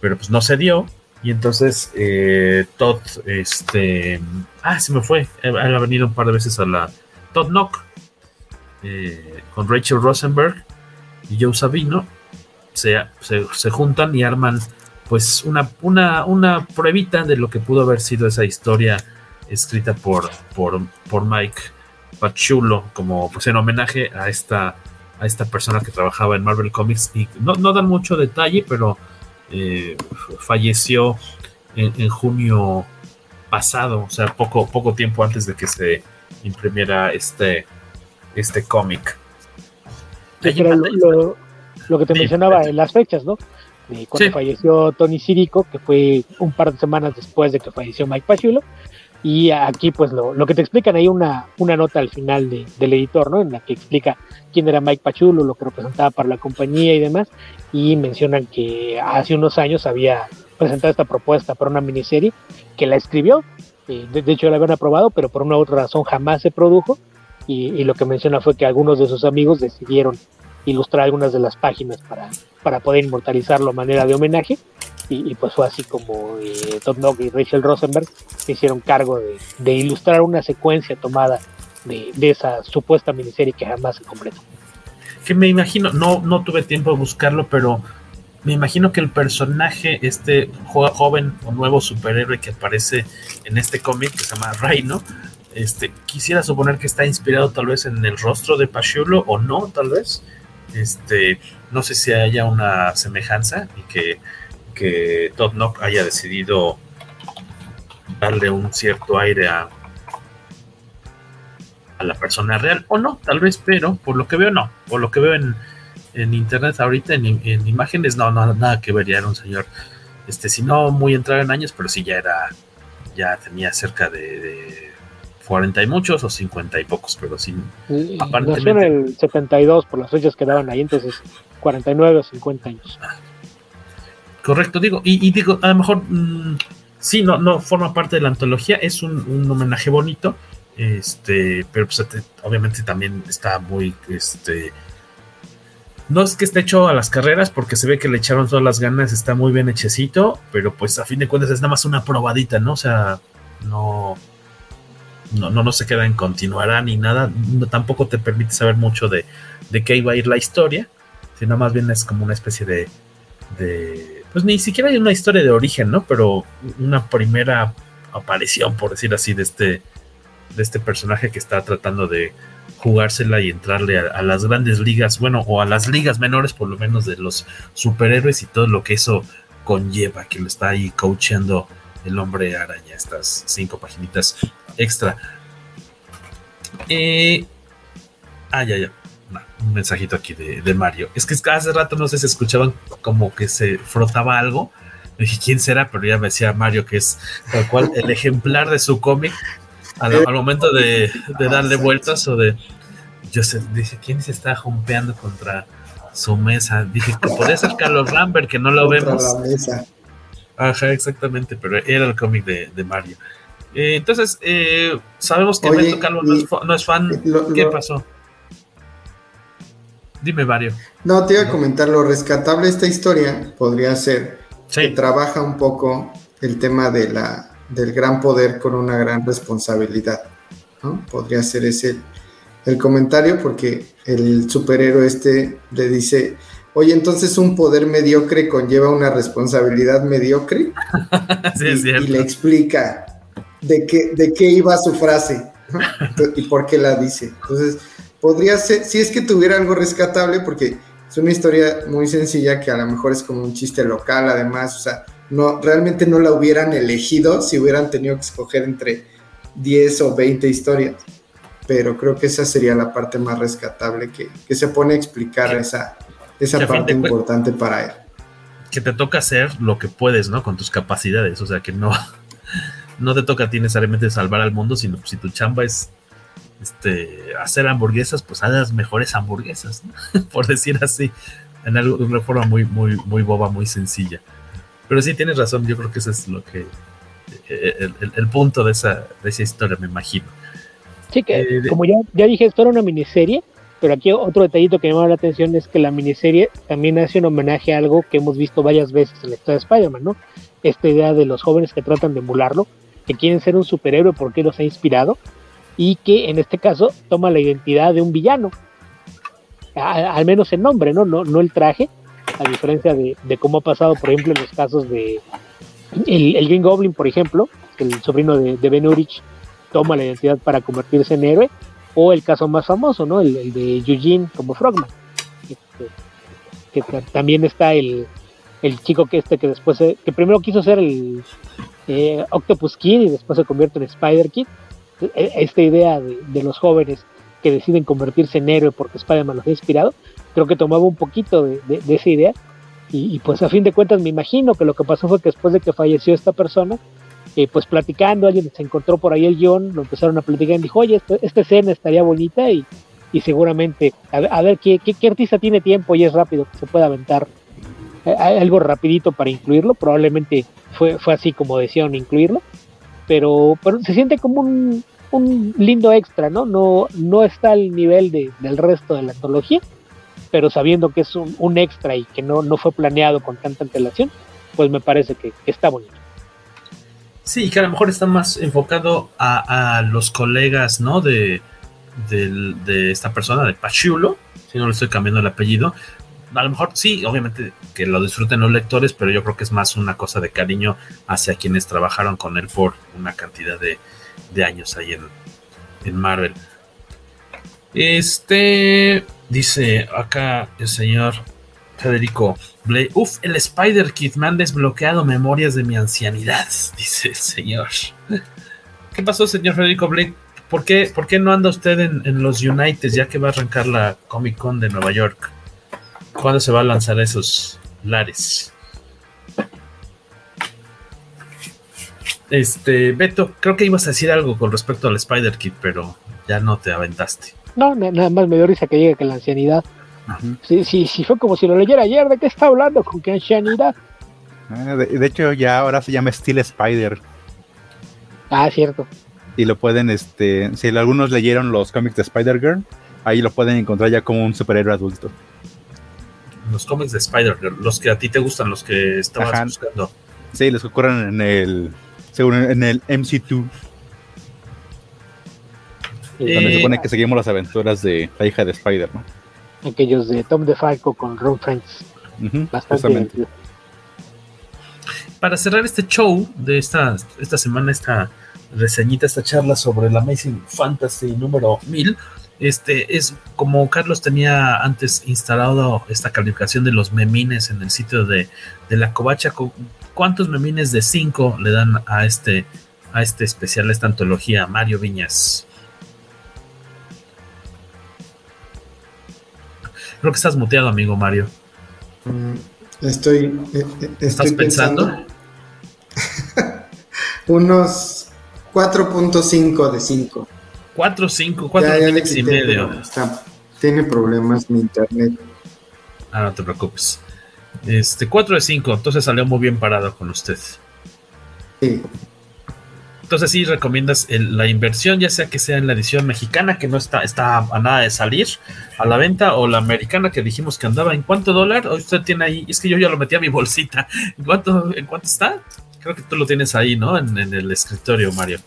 pero pues no se dio. Y entonces eh, Todd, este, ah, se me fue, él ha venido un par de veces a la Todd Knock eh, con Rachel Rosenberg y Joe Sabino, se, se, juntan y arman pues una, una, una pruebita de lo que pudo haber sido esa historia escrita por, por, por Mike Pachulo, como pues en homenaje a esta, a esta persona que trabajaba en Marvel Comics. Y no, dan mucho detalle, pero eh, falleció en, junio pasado, o sea, poco, poco tiempo antes de que se imprimiera este, este cómic. Lo, lo, que te mencionaba en las fechas, ¿no? cuando falleció Tony Sirico, que fue un par de semanas después de que falleció Mike Pachulo, y aquí, pues, lo, lo que te explican ahí una, una nota al final de, del editor, ¿no? En la que explica quién era Mike Pachulo, lo que representaba para la compañía y demás. Y mencionan que hace unos años había presentado esta propuesta para una miniserie que la escribió. Eh, de, hecho, la habían aprobado, pero por una u otra razón jamás se produjo. Y, y, lo que menciona fue que algunos de sus amigos decidieron ilustrar algunas de las páginas para, para poder inmortalizarlo a manera de homenaje y, pues fue así como eh, Todd Nock y Rachel Rosenberg se hicieron cargo de, ilustrar una secuencia tomada de, esa supuesta miniserie que jamás se completó. Que me imagino, no, no tuve tiempo de buscarlo, pero me imagino que el personaje, este joven o nuevo superhéroe que aparece en este cómic que se llama Rhino, este, quisiera suponer que está inspirado tal vez en el rostro de Pachulo o no, tal vez. Este, no sé si haya una semejanza y que que Todd Knock haya decidido darle un cierto aire a, a la persona real, o no, tal vez, pero por lo que veo, no. Por lo que veo en, internet ahorita, en, imágenes, no, no, nada que ver, ya era un señor, este, si no muy entrado en años, pero sí ya era, ya tenía cerca de, 40 y muchos o 50 y pocos, pero sí. aparentemente. Nació en el 72 por las fechas que daban ahí, entonces 49 o 50 años. Correcto, digo, y, digo, a lo mejor mm, sí, no, no forma parte de la antología, es un, homenaje bonito, este, pero pues, obviamente también está muy, este, no es que esté hecho a las carreras porque se ve que le echaron todas las ganas, está muy bien hechecito, pero pues a fin de cuentas es nada más una probadita, ¿no? O sea, no, no, no, no se queda en continuará ni nada, tampoco te permite saber mucho de, de qué iba a ir la historia, sino más bien es como una especie de, de, pues ni siquiera hay una historia de origen, ¿no? Pero una primera aparición, por decir así, de este, de este personaje que está tratando de jugársela y entrarle a, las grandes ligas, bueno, o a las ligas menores, por lo menos de los superhéroes y todo lo que eso conlleva, que lo está ahí coacheando el hombre araña, estas cinco paginitas extra. Eh, ah, ya, ya. un mensajito aquí de, Mario. Es que hace rato no sé si escuchaban como que se frotaba algo. dije, ¿quién será? Pero ya me decía Mario que es tal cual el ejemplar de su cómic al, momento de, darle vueltas o de. Yo sé, dije, ¿quién se está jumpeando contra su mesa? Dije que podría ser Carlos Rambert, que no lo vemos. Ajá, exactamente, pero era el cómic de, Mario. Eh, entonces, eh, sabemos que Beto Carlos no es, fan. ¿Qué pasó? Dime, Mario. No, te iba a comentar, lo rescatable de esta historia podría ser que trabaja un poco el tema de la del gran poder con una gran responsabilidad. ¿no? Podría ser ese el comentario porque el superhéroe este le dice, oye, entonces un poder mediocre conlleva una responsabilidad mediocre. sí, es cierto. y, le explica de qué, de qué iba su frase y por qué la dice. Entonces, podría ser, si es que tuviera algo rescatable, porque es una historia muy sencilla que a lo mejor es como un chiste local, además, o sea, no, realmente no la hubieran elegido si hubieran tenido que escoger entre 10 o 20 historias. Pero creo que esa sería la parte más rescatable que, se pone a explicar esa, esa parte importante para él. Que te toca hacer lo que puedes, ¿no? Con tus capacidades. O sea, que no, no te toca a ti necesariamente salvar al mundo, sino si tu chamba es este, hacer hamburguesas, pues haz las mejores hamburguesas, por decir así, en algo, de una forma muy, muy, muy boba, muy sencilla. Pero sí, tienes razón, yo creo que ese es lo que. Eh, el, punto de esa, de esa historia, me imagino. Sí, que eh, como ya, ya dije, esto era una miniserie, pero aquí otro detallito que me llama la atención es que la miniserie también hace un homenaje a algo que hemos visto varias veces en la historia de Spider-Man, ¿no? Esta idea de los jóvenes que tratan de emularlo, que quieren ser un superhéroe porque los ha inspirado, y que en este caso toma la identidad de un villano, al menos el nombre, ¿no? No, no el traje, a diferencia de, cómo ha pasado, por ejemplo, en los casos de el, Green Goblin, por ejemplo, el sobrino de, Ben Urich toma la identidad para convertirse en héroe, o el caso más famoso, ¿no? El, de Eugene como Frogman, este, que también está el, chico que este que después, que primero quiso ser el eh, Octopus Kid y después se convierte en Spider Kid. E, esta idea de, de los jóvenes que deciden convertirse en héroe porque Spider-Man los ha inspirado, creo que tomaba un poquito de, esa idea. Y, pues a fin de cuentas me imagino que lo que pasó fue que después de que falleció esta persona, eh, pues platicando, alguien se encontró por ahí el guion, lo empezaron a platicar y dijo, oye, esta, escena estaría bonita y, y seguramente, a, ver, ¿qué, ¿qué, artista tiene tiempo y es rápido que se pueda aventar eh, algo rapidito para incluirlo? Probablemente fue, fue así como decían incluirlo, pero, pero se siente como un, un lindo extra, ¿no? No, no está al nivel de, del resto de la antología, pero sabiendo que es un, extra y que no, no fue planeado con tanta antelación, pues me parece que, está bonito. Sí, que a lo mejor está más enfocado a, los colegas, ¿no? De, de, esta persona, de Pachulo, si no le estoy cambiando el apellido. A lo mejor sí, obviamente que lo disfruten los lectores, pero yo creo que es más una cosa de cariño hacia quienes trabajaron con él por una cantidad de, de años ahí en, en Marvel. Este dice acá el señor Federico Blake. Uf, el Spider Kid me han desbloqueado memorias de mi ancianidad, dice el señor. ¿Qué pasó, señor Federico Blake? ¿Por qué, ¿Por qué no anda usted en, en, los United ya que va a arrancar la Comic Con de Nueva York? ¿Cuándo se va a lanzar esos lares? Este, Beto, creo que ibas a decir algo con respecto al Spider Kid, pero ya no te aventaste. No, nada más me dio risa que llegue que la ancianidad. Sí, sí, sí, fue como si lo leyera ayer. ¿De qué está hablando? ¿Con qué ancianidad? Ah, de, hecho, ya ahora se llama Steel Spider. Ah, cierto. Y lo pueden, este, si algunos leyeron los cómics de Spider-Girl, ahí lo pueden encontrar ya como un superhéroe adulto. los cómics de Spider-Girl, los que a ti te gustan, los que estabas Ajá. buscando. Sí, los que ocurren en el, según en el MC2, donde Eh, se supone que seguimos las aventuras de la hija de Spider, ¿no? Aquellos de Tom DeFalco con Ron Friends. Ujú, Bastante justamente. divertido. Para cerrar este show de esta, esta semana, esta reseñita, esta charla sobre el Amazing Fantasy número 1000, este es como Carlos tenía antes instalado esta calificación de los memines en el sitio de, de la covacha. cu- ¿Cuántos memines de 5 le dan a este, a este especial, a esta antología, Mario Viñas? Creo que estás muteado, amigo Mario. Mm, Estoy, eh, eh, ¿Estás estoy pensando? pensando. Unos 4.5 de 5. 4, 5, 4 Ya, ya le y medio. está- tiene problemas mi internet. Ah, no te preocupes. Este, 4 de 5, entonces salió muy bien parado con usted. Sí. Entonces sí recomiendas el- la inversión, ya sea que sea en la edición mexicana, que no está, está a nada de salir a la venta, o la americana que dijimos que andaba en cuánto dólar. Usted tiene ahí, es que yo ya lo metí a mi bolsita. ¿En cuánto, en cuánto está? Creo que tú lo tienes ahí, ¿no? En, en el escritorio, Mario.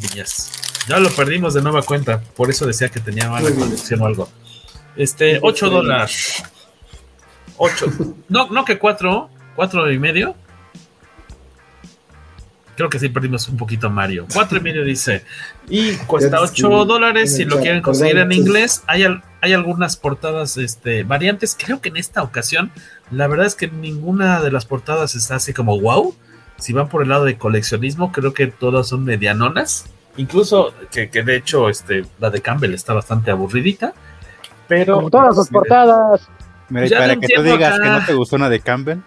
Viñas. Ya lo perdimos de nueva cuenta, por eso decía que tenía mala conexión o algo. Este, 8 dólares. 8. No, no que 4, 4 y medio. Creo que sí perdimos un poquito a Mario. 4 y medio dice. Y cuesta Ya te 8 escribí dólares. Si lo quieren conseguir en inglés, hay, al- hay algunas portadas este, variantes. Creo que en esta ocasión, la verdad es que ninguna de las portadas está así como wow. Si van por el lado de coleccionismo, creo que todas son medianonas. Incluso que, que de hecho este, la de Campbell está bastante aburridita. Pero Como todas las portadas. Mira, para que tú digas acá. que no te gustó una de Campbell,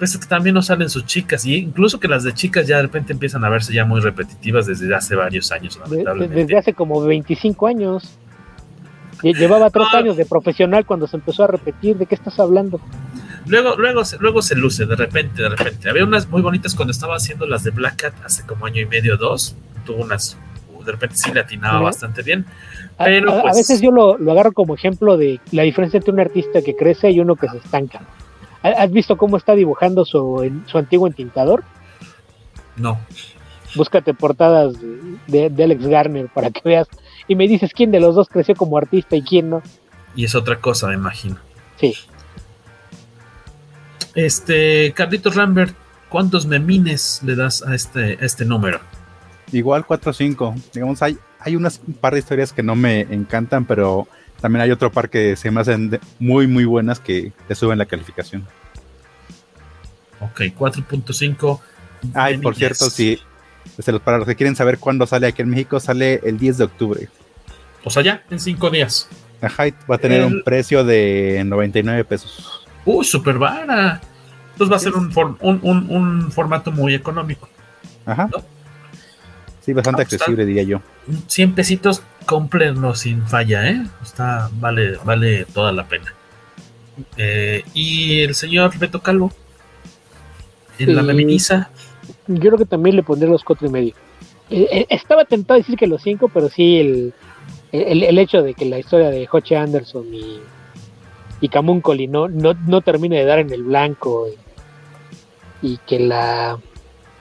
Pues también no salen sus chicas, y incluso que las de chicas ya de repente empiezan a verse ya muy repetitivas desde hace varios años, lamentablemente. desde hace como 25 años. Lle- Llevaba tres Ah. años de profesional cuando se empezó a repetir. ¿De qué estás hablando? Luego, luego, se- luego se luce, de repente, de repente. Había unas muy bonitas cuando estaba haciendo las de Black Cat hace como año y medio, dos. Tuvo unas, de repente sí le atinaba bastante bien. Pero, a- a pues- veces yo lo, lo agarro como ejemplo de la diferencia entre un artista que crece y uno que se estanca. ¿Ha- ¿Has visto cómo está dibujando su, en- su antiguo entintador? No. Búscate portadas de, de Alex Garner para que veas y me dices quién de los dos creció como artista y quién no. Y es otra cosa, me imagino. Sí. Este, Carlitos Rambert, ¿cuántos memines le das a este, a este número? igual 4 o 5. Digamos, hay, hay unas un par de historias que no me encantan, pero también hay otro par que se me hacen muy, muy buenas que te suben la calificación. Ok, 4.5. Ay, por cierto, si los- para los que quieren saber cuándo sale aquí en México, sale el 10 de octubre. O sea, ya, en cinco días. Ajá, y va a tener El- un precio de 99 pesos. Uh, super vara. Entonces va a ser un, for- un, un- un formato muy económico. Ajá. Sí, bastante Ah, pues, accesible, diría yo. 100 pesitos, cómprenlo sin falla, ¿eh? Está, vale, vale toda la pena. Eh, y el señor Beto Calvo, en la Sí. meminiza, Yo creo que también le pondré los cuatro y medio. Eh, eh, estaba tentado a decir que los cinco, pero sí el, el, el hecho de que la historia de Hoche Anderson y, y Camuncoli no, no, no termine de dar en el blanco y, y que la,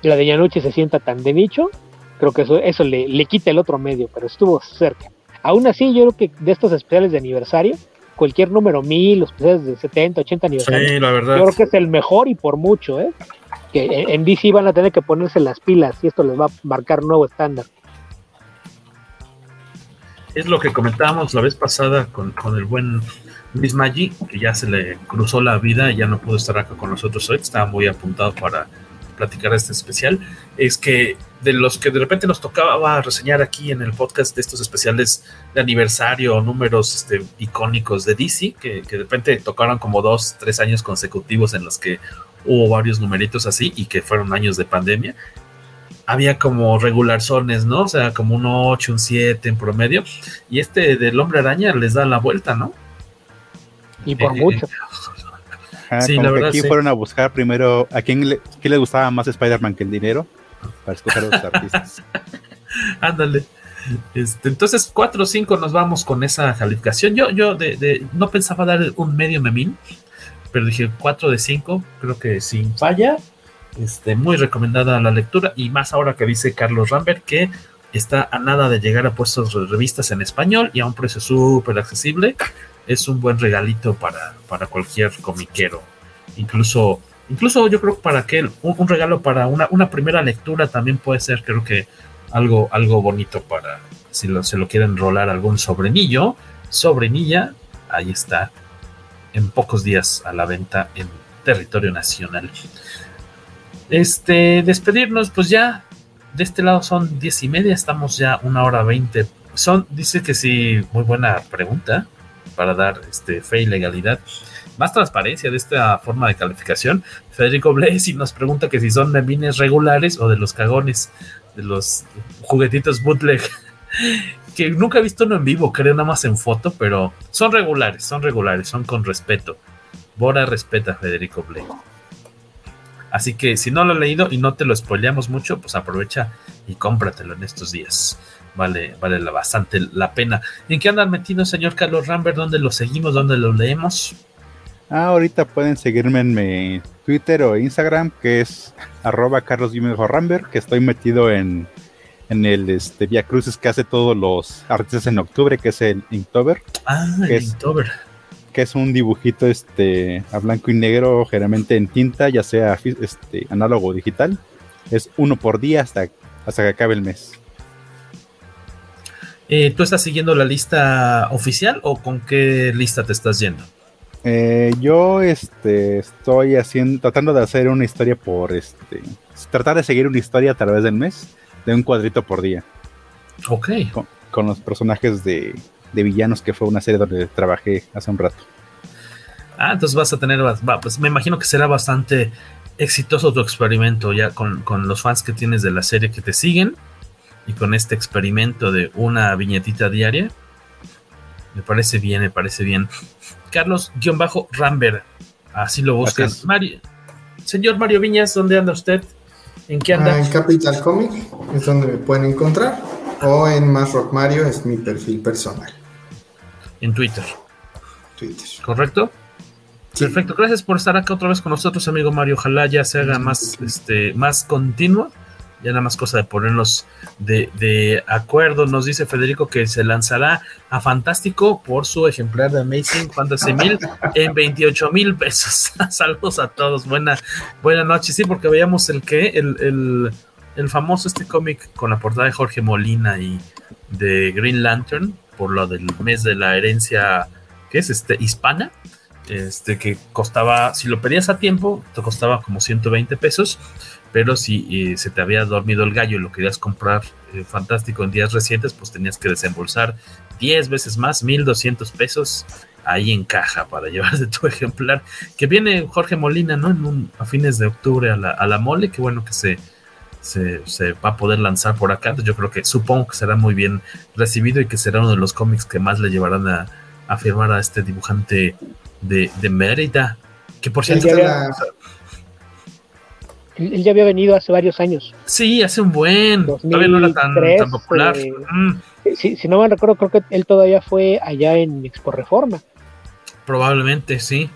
la de Yanucci se sienta tan de nicho, creo que eso, eso le, le quita el otro medio, pero estuvo cerca. Aún así, yo creo que de estos especiales de aniversario, cualquier número mil, los especiales de 70, 80 aniversario, Sí, la verdad. yo creo que es el mejor y por mucho, ¿eh? Que en en DC van a tener que ponerse las pilas y esto les va a marcar nuevo estándar. es lo que comentábamos la vez pasada con, con el buen Luis Maggi, que ya se le cruzó la vida y ya no pudo estar acá con nosotros hoy, estaba muy apuntado para platicar este especial, es que de los que de repente nos tocaba reseñar aquí en el podcast de estos especiales de aniversario números este, icónicos de DC, que, que de repente tocaron como dos, tres años consecutivos en los que hubo varios numeritos así y que fueron años de pandemia, había como regularzones, ¿no? O sea, como un 8, un 7 en promedio. Y este del hombre araña les da la vuelta, ¿no? Y por Eh, mucho. Ajá, Sí, como que verdad, aquí sí. fueron a buscar primero a quién le, quién le gustaba más Spider-Man que el dinero para escoger a los artistas. Ándale. Este, entonces, 4 o 5 nos vamos con esa calificación. Yo, yo de, de, no pensaba dar un medio memín, pero dije 4 de 5, creo que sin falla. Este, muy recomendada la lectura y más ahora que dice Carlos Rambert que está a nada de llegar a puestos de revistas en español y a un precio súper accesible. Es un buen regalito para, para cualquier comiquero. Incluso, incluso yo creo que para que un, un, regalo para una, una primera lectura también puede ser, creo que algo, algo bonito para si lo, se lo quieren rolar algún sobrenillo, sobrenilla, ahí está, en pocos días a la venta en territorio nacional. Este, despedirnos, pues ya, de este lado son diez y media, estamos ya una hora veinte. Son, dice que sí, muy buena pregunta para dar este, fe y legalidad. Más transparencia de esta forma de calificación. Federico Blaise nos pregunta que si son memines regulares o de los cagones, de los juguetitos bootleg. que nunca he visto uno en vivo, creo nada más en foto, pero son regulares, son regulares, son con respeto. Bora respeta a Federico Blaise. Así que si no lo he leído y no te lo spoileamos mucho, pues aprovecha y cómpratelo en estos días. Vale, vale la, bastante la pena. ¿En qué andan metidos, señor Carlos Rambert? ¿Dónde lo seguimos? ¿Dónde lo leemos? Ah, ahorita pueden seguirme en mi Twitter o Instagram, que es arroba Carlos Rambert, que estoy metido en, en el este, Via Cruces que hace todos los artistas en octubre, que es el Inktober. Ah, que el es, Inktober que es un dibujito este a blanco y negro, generalmente en tinta, ya sea este análogo o digital. Es uno por día hasta, hasta que acabe el mes. Eh, ¿Tú estás siguiendo la lista oficial o con qué lista te estás yendo? Eh, yo este, estoy haciendo, tratando de hacer una historia por este, tratar de seguir una historia a través del mes de un cuadrito por día. Ok. Con, con los personajes de, de villanos, que fue una serie donde trabajé hace un rato. Ah, entonces vas a tener, va, pues me imagino que será bastante exitoso tu experimento ya con, con, los fans que tienes de la serie que te siguen y con este experimento de una viñetita diaria. Me parece bien, me parece bien. Carlos-Rambert, así lo buscan. Mario, señor Mario Viñas, ¿dónde anda usted? ¿En qué anda? Ah, en Capital Comic, es donde me pueden encontrar. O en Más Rock Mario es mi perfil personal. En Twitter. Twitter. ¿Correcto? Sí. Perfecto. Gracias por estar acá otra vez con nosotros, amigo Mario. Ojalá ya se haga más, este, más continuo. Ya nada más cosa de ponernos de, de, acuerdo. Nos dice Federico que se lanzará a Fantástico por su ejemplar de Amazing Fantasy 1000 en 28 mil pesos. Saludos a todos. Buena, buena noche. Sí, porque veíamos el que, el, el el famoso este cómic con la portada de Jorge Molina y de Green Lantern por lo del mes de la herencia que es este hispana este que costaba si lo pedías a tiempo te costaba como 120 pesos pero si eh, se te había dormido el gallo y lo querías comprar eh, fantástico en días recientes pues tenías que desembolsar 10 veces más 1200 pesos ahí en caja para llevar de tu ejemplar que viene Jorge Molina no en un, a fines de octubre a la, a la mole que bueno que se se, se, va a poder lanzar por acá. Yo creo que supongo que será muy bien recibido y que será uno de los cómics que más le llevarán a, a firmar a este dibujante de, de Mérida. Que por cierto. Él ya, había, él venido hace varios años. Sí, hace un buen. 2003, todavía no era tan, tan popular. Eh, mm. si, si, no me recuerdo, creo que él todavía fue allá en Expo Reforma. Probablemente, sí.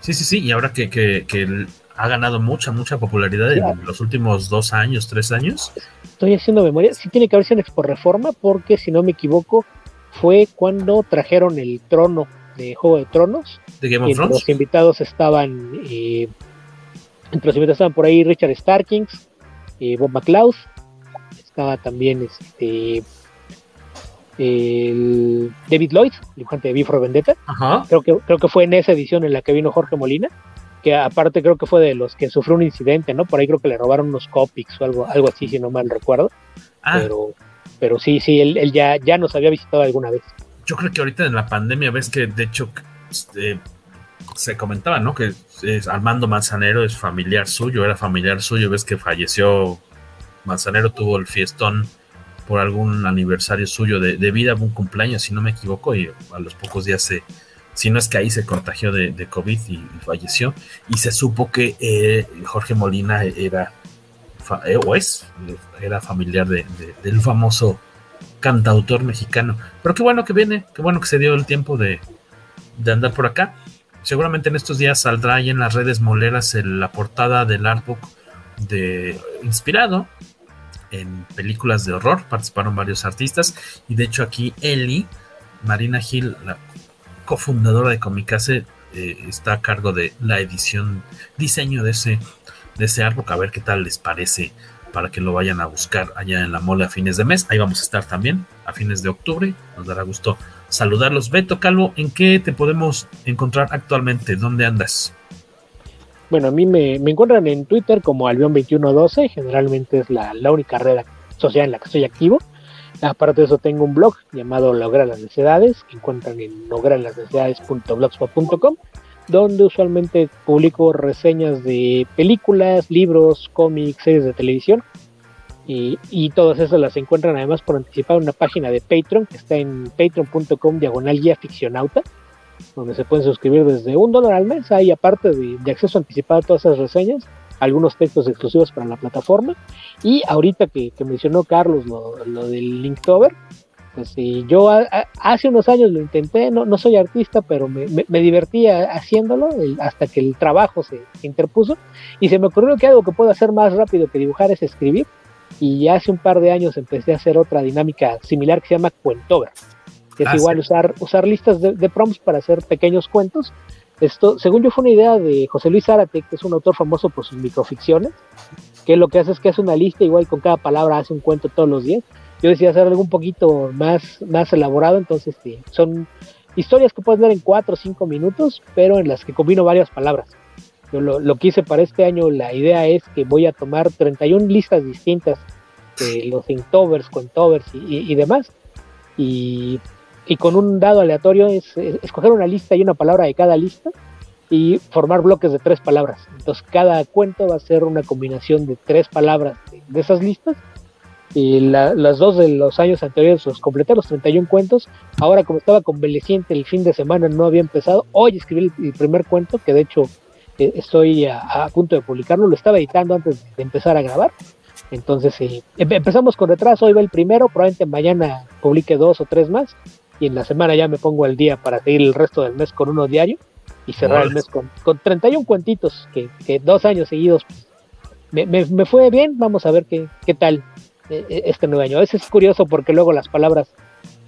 Sí, sí, sí. Y ahora que, que, que ha ganado mucha, mucha popularidad en los últimos dos años, tres años. Estoy haciendo memoria. Sí tiene que haber sido en Expo Reforma, porque si no me equivoco, fue cuando trajeron el trono de Juego de Tronos. De Game of Thrones. Los invitados estaban, eh, entre los invitados estaban por ahí Richard Starkings, eh, Bob McLeod, estaba también este el David Lloyd, dibujante de Before Vendetta. Ajá. Creo que creo que fue en esa edición en la que vino Jorge Molina que aparte creo que fue de los que sufrió un incidente, ¿no? Por ahí creo que le robaron unos copics o algo, algo así, si no mal recuerdo. Ah. Pero, pero sí, sí, él, él, ya, ya nos había visitado alguna vez. Yo creo que ahorita en la pandemia ves que de hecho este, se comentaba, ¿no? Que es Armando Manzanero es familiar suyo, era familiar suyo, ves que falleció, Manzanero tuvo el fiestón por algún aniversario suyo de, de vida, un cumpleaños, si no me equivoco, y a los pocos días se, si no es que ahí se contagió de, COVID y, y, falleció. Y se supo que eh, Jorge Molina era, eh, o es, era familiar de, de, del famoso cantautor mexicano. Pero qué bueno que viene, qué bueno que se dio el tiempo de, de andar por acá. Seguramente en estos días saldrá ahí en las redes moleras la portada del artbook de inspirado en películas de horror. Participaron varios artistas y de hecho aquí Eli, Marina Gil, la cofundadora de Comicase, eh, está a cargo de la edición, diseño de ese, de ese artbook. A ver qué tal les parece para que lo vayan a buscar allá en la mole a fines de mes. Ahí vamos a estar también a fines de octubre. Nos dará gusto saludarlos. Beto Calvo, ¿en qué te podemos encontrar actualmente? ¿Dónde andas? Bueno, a mí me, encuentran en Twitter como Albion2112, generalmente es la, única red social en la que estoy activo. Aparte de eso tengo un blog llamado Lograr las Necesidades, que encuentran en lograrlasnecesidades.blogspot.com donde usualmente publico reseñas de películas, libros, cómics, series de televisión. Y, todas esas las encuentran además por anticipado en una página de Patreon que está en patreon.com diagonal guía ficcionauta, donde se pueden suscribir desde un dólar al mes. Hay aparte de, acceso anticipado a todas esas reseñas, algunos textos exclusivos para la plataforma. Y ahorita que, mencionó Carlos lo, lo del Linktober, pues sí, yo hace unos años lo intenté, no, no soy artista, pero me, me, divertía haciéndolo hasta que el trabajo se, interpuso y se me ocurrió que algo que puedo hacer más rápido que dibujar es escribir y hace un par de años empecé a hacer otra dinámica similar que se llama Cuentover, que es ah, igual usar, usar listas de, de, prompts para hacer pequeños cuentos. Esto, según yo, fue una idea de José Luis Zárate, que es un autor famoso por sus microficciones, que lo que hace es que hace una lista, igual con cada palabra hace un cuento todos los días yo decía hacer algo un poquito más, más elaborado, entonces sí, son historias que puedes ver en 4 o 5 minutos, pero en las que combino varias palabras. Lo, lo que hice para este año, la idea es que voy a tomar 31 listas distintas de los Inktovers, Cuentovers y, y, demás, y, y, con un dado aleatorio es, escoger una lista y una palabra de cada lista y formar bloques de tres palabras. Entonces cada cuento va a ser una combinación de tres palabras de esas listas y las dos de los años anteriores los completé los 31 cuentos. Ahora como estaba convaleciente el fin de semana no había empezado, hoy escribí el, primer cuento que de hecho eh, estoy a, punto de publicarlo, lo estaba editando antes de empezar a grabar. Entonces eh, empezamos con retraso, hoy va el primero, probablemente mañana publique dos o tres más y en la semana ya me pongo al día para seguir el resto del mes con uno diario y cerrar el mes con, con 31 cuentitos que, que dos años seguidos me, me, me, fue bien, vamos a ver qué, qué tal e, e, este nuevo año. Eso es curioso porque luego las palabras,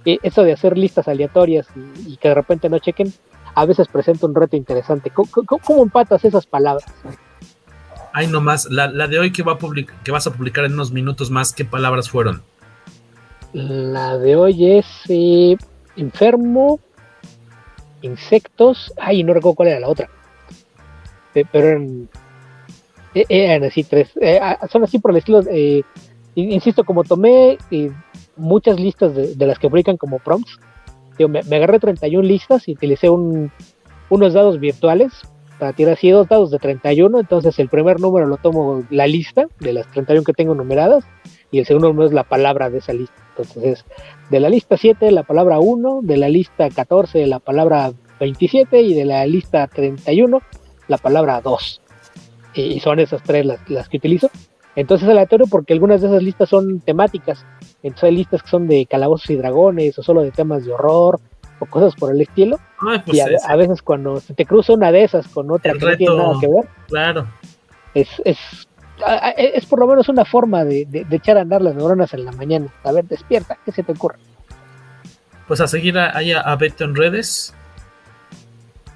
e, eso de hacer listas aleatorias y, que de repente no chequen, a veces presenta un reto interesante. ¿Cómo, empatas esas palabras? Ay, nomás, la, la de hoy que, va a que vas a publicar en unos minutos más, ¿qué palabras fueron? La de hoy es eh, enfermo, insectos, ay, no recuerdo cuál era la otra. Pero eran, eran así tres, eh, son así por el estilo, eh, insisto, como tomé eh, muchas listas de, las que publican como prompts, me, agarré 31 listas y utilicé unos dados virtuales para tirar así dos dados de 31. Entonces, el primer número lo tomo la lista de las 31 que tengo numeradas y el segundo número es la palabra de esa lista. Entonces, es de la lista 7 la palabra 1, de la lista 14 la palabra 27 y de la lista 31 la palabra 2. Y son esas tres las, las que utilizo. Entonces es aleatorio porque algunas de esas listas son temáticas. Entonces hay listas que son de calabozos y dragones o solo de temas de horror o cosas por el estilo. Pues y a, veces cuando se te cruza una de esas con otra que no tiene nada que ver. Claro. Es, es, es por lo menos una forma de, echar a andar las neuronas en la mañana. A ver, despierta, ¿qué se te ocurre? Pues a seguir allá a, Beto en redes.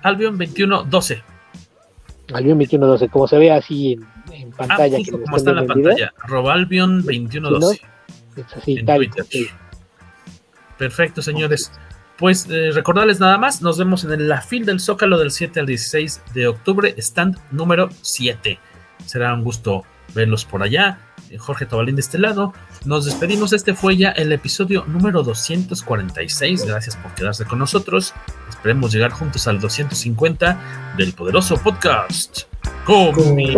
Albion 2112. Albion 2112, como se ve así en, en pantalla. Ah, como está en la pantalla. Robalbion 2112. Es así, tal, Perfecto, señores. Pues eh, recordarles nada más, nos vemos en la fil del Zócalo del 7 al 16 de octubre, stand número 7. Será un gusto verlos por allá. Eh, Jorge Tobalín de este lado. Nos despedimos. Este fue ya el episodio número 246. Gracias por quedarse con nosotros. Esperemos llegar juntos al 250 del poderoso podcast. Comi.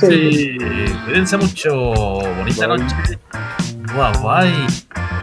Sí, cuídense mucho. Bonita noche. Bye bye.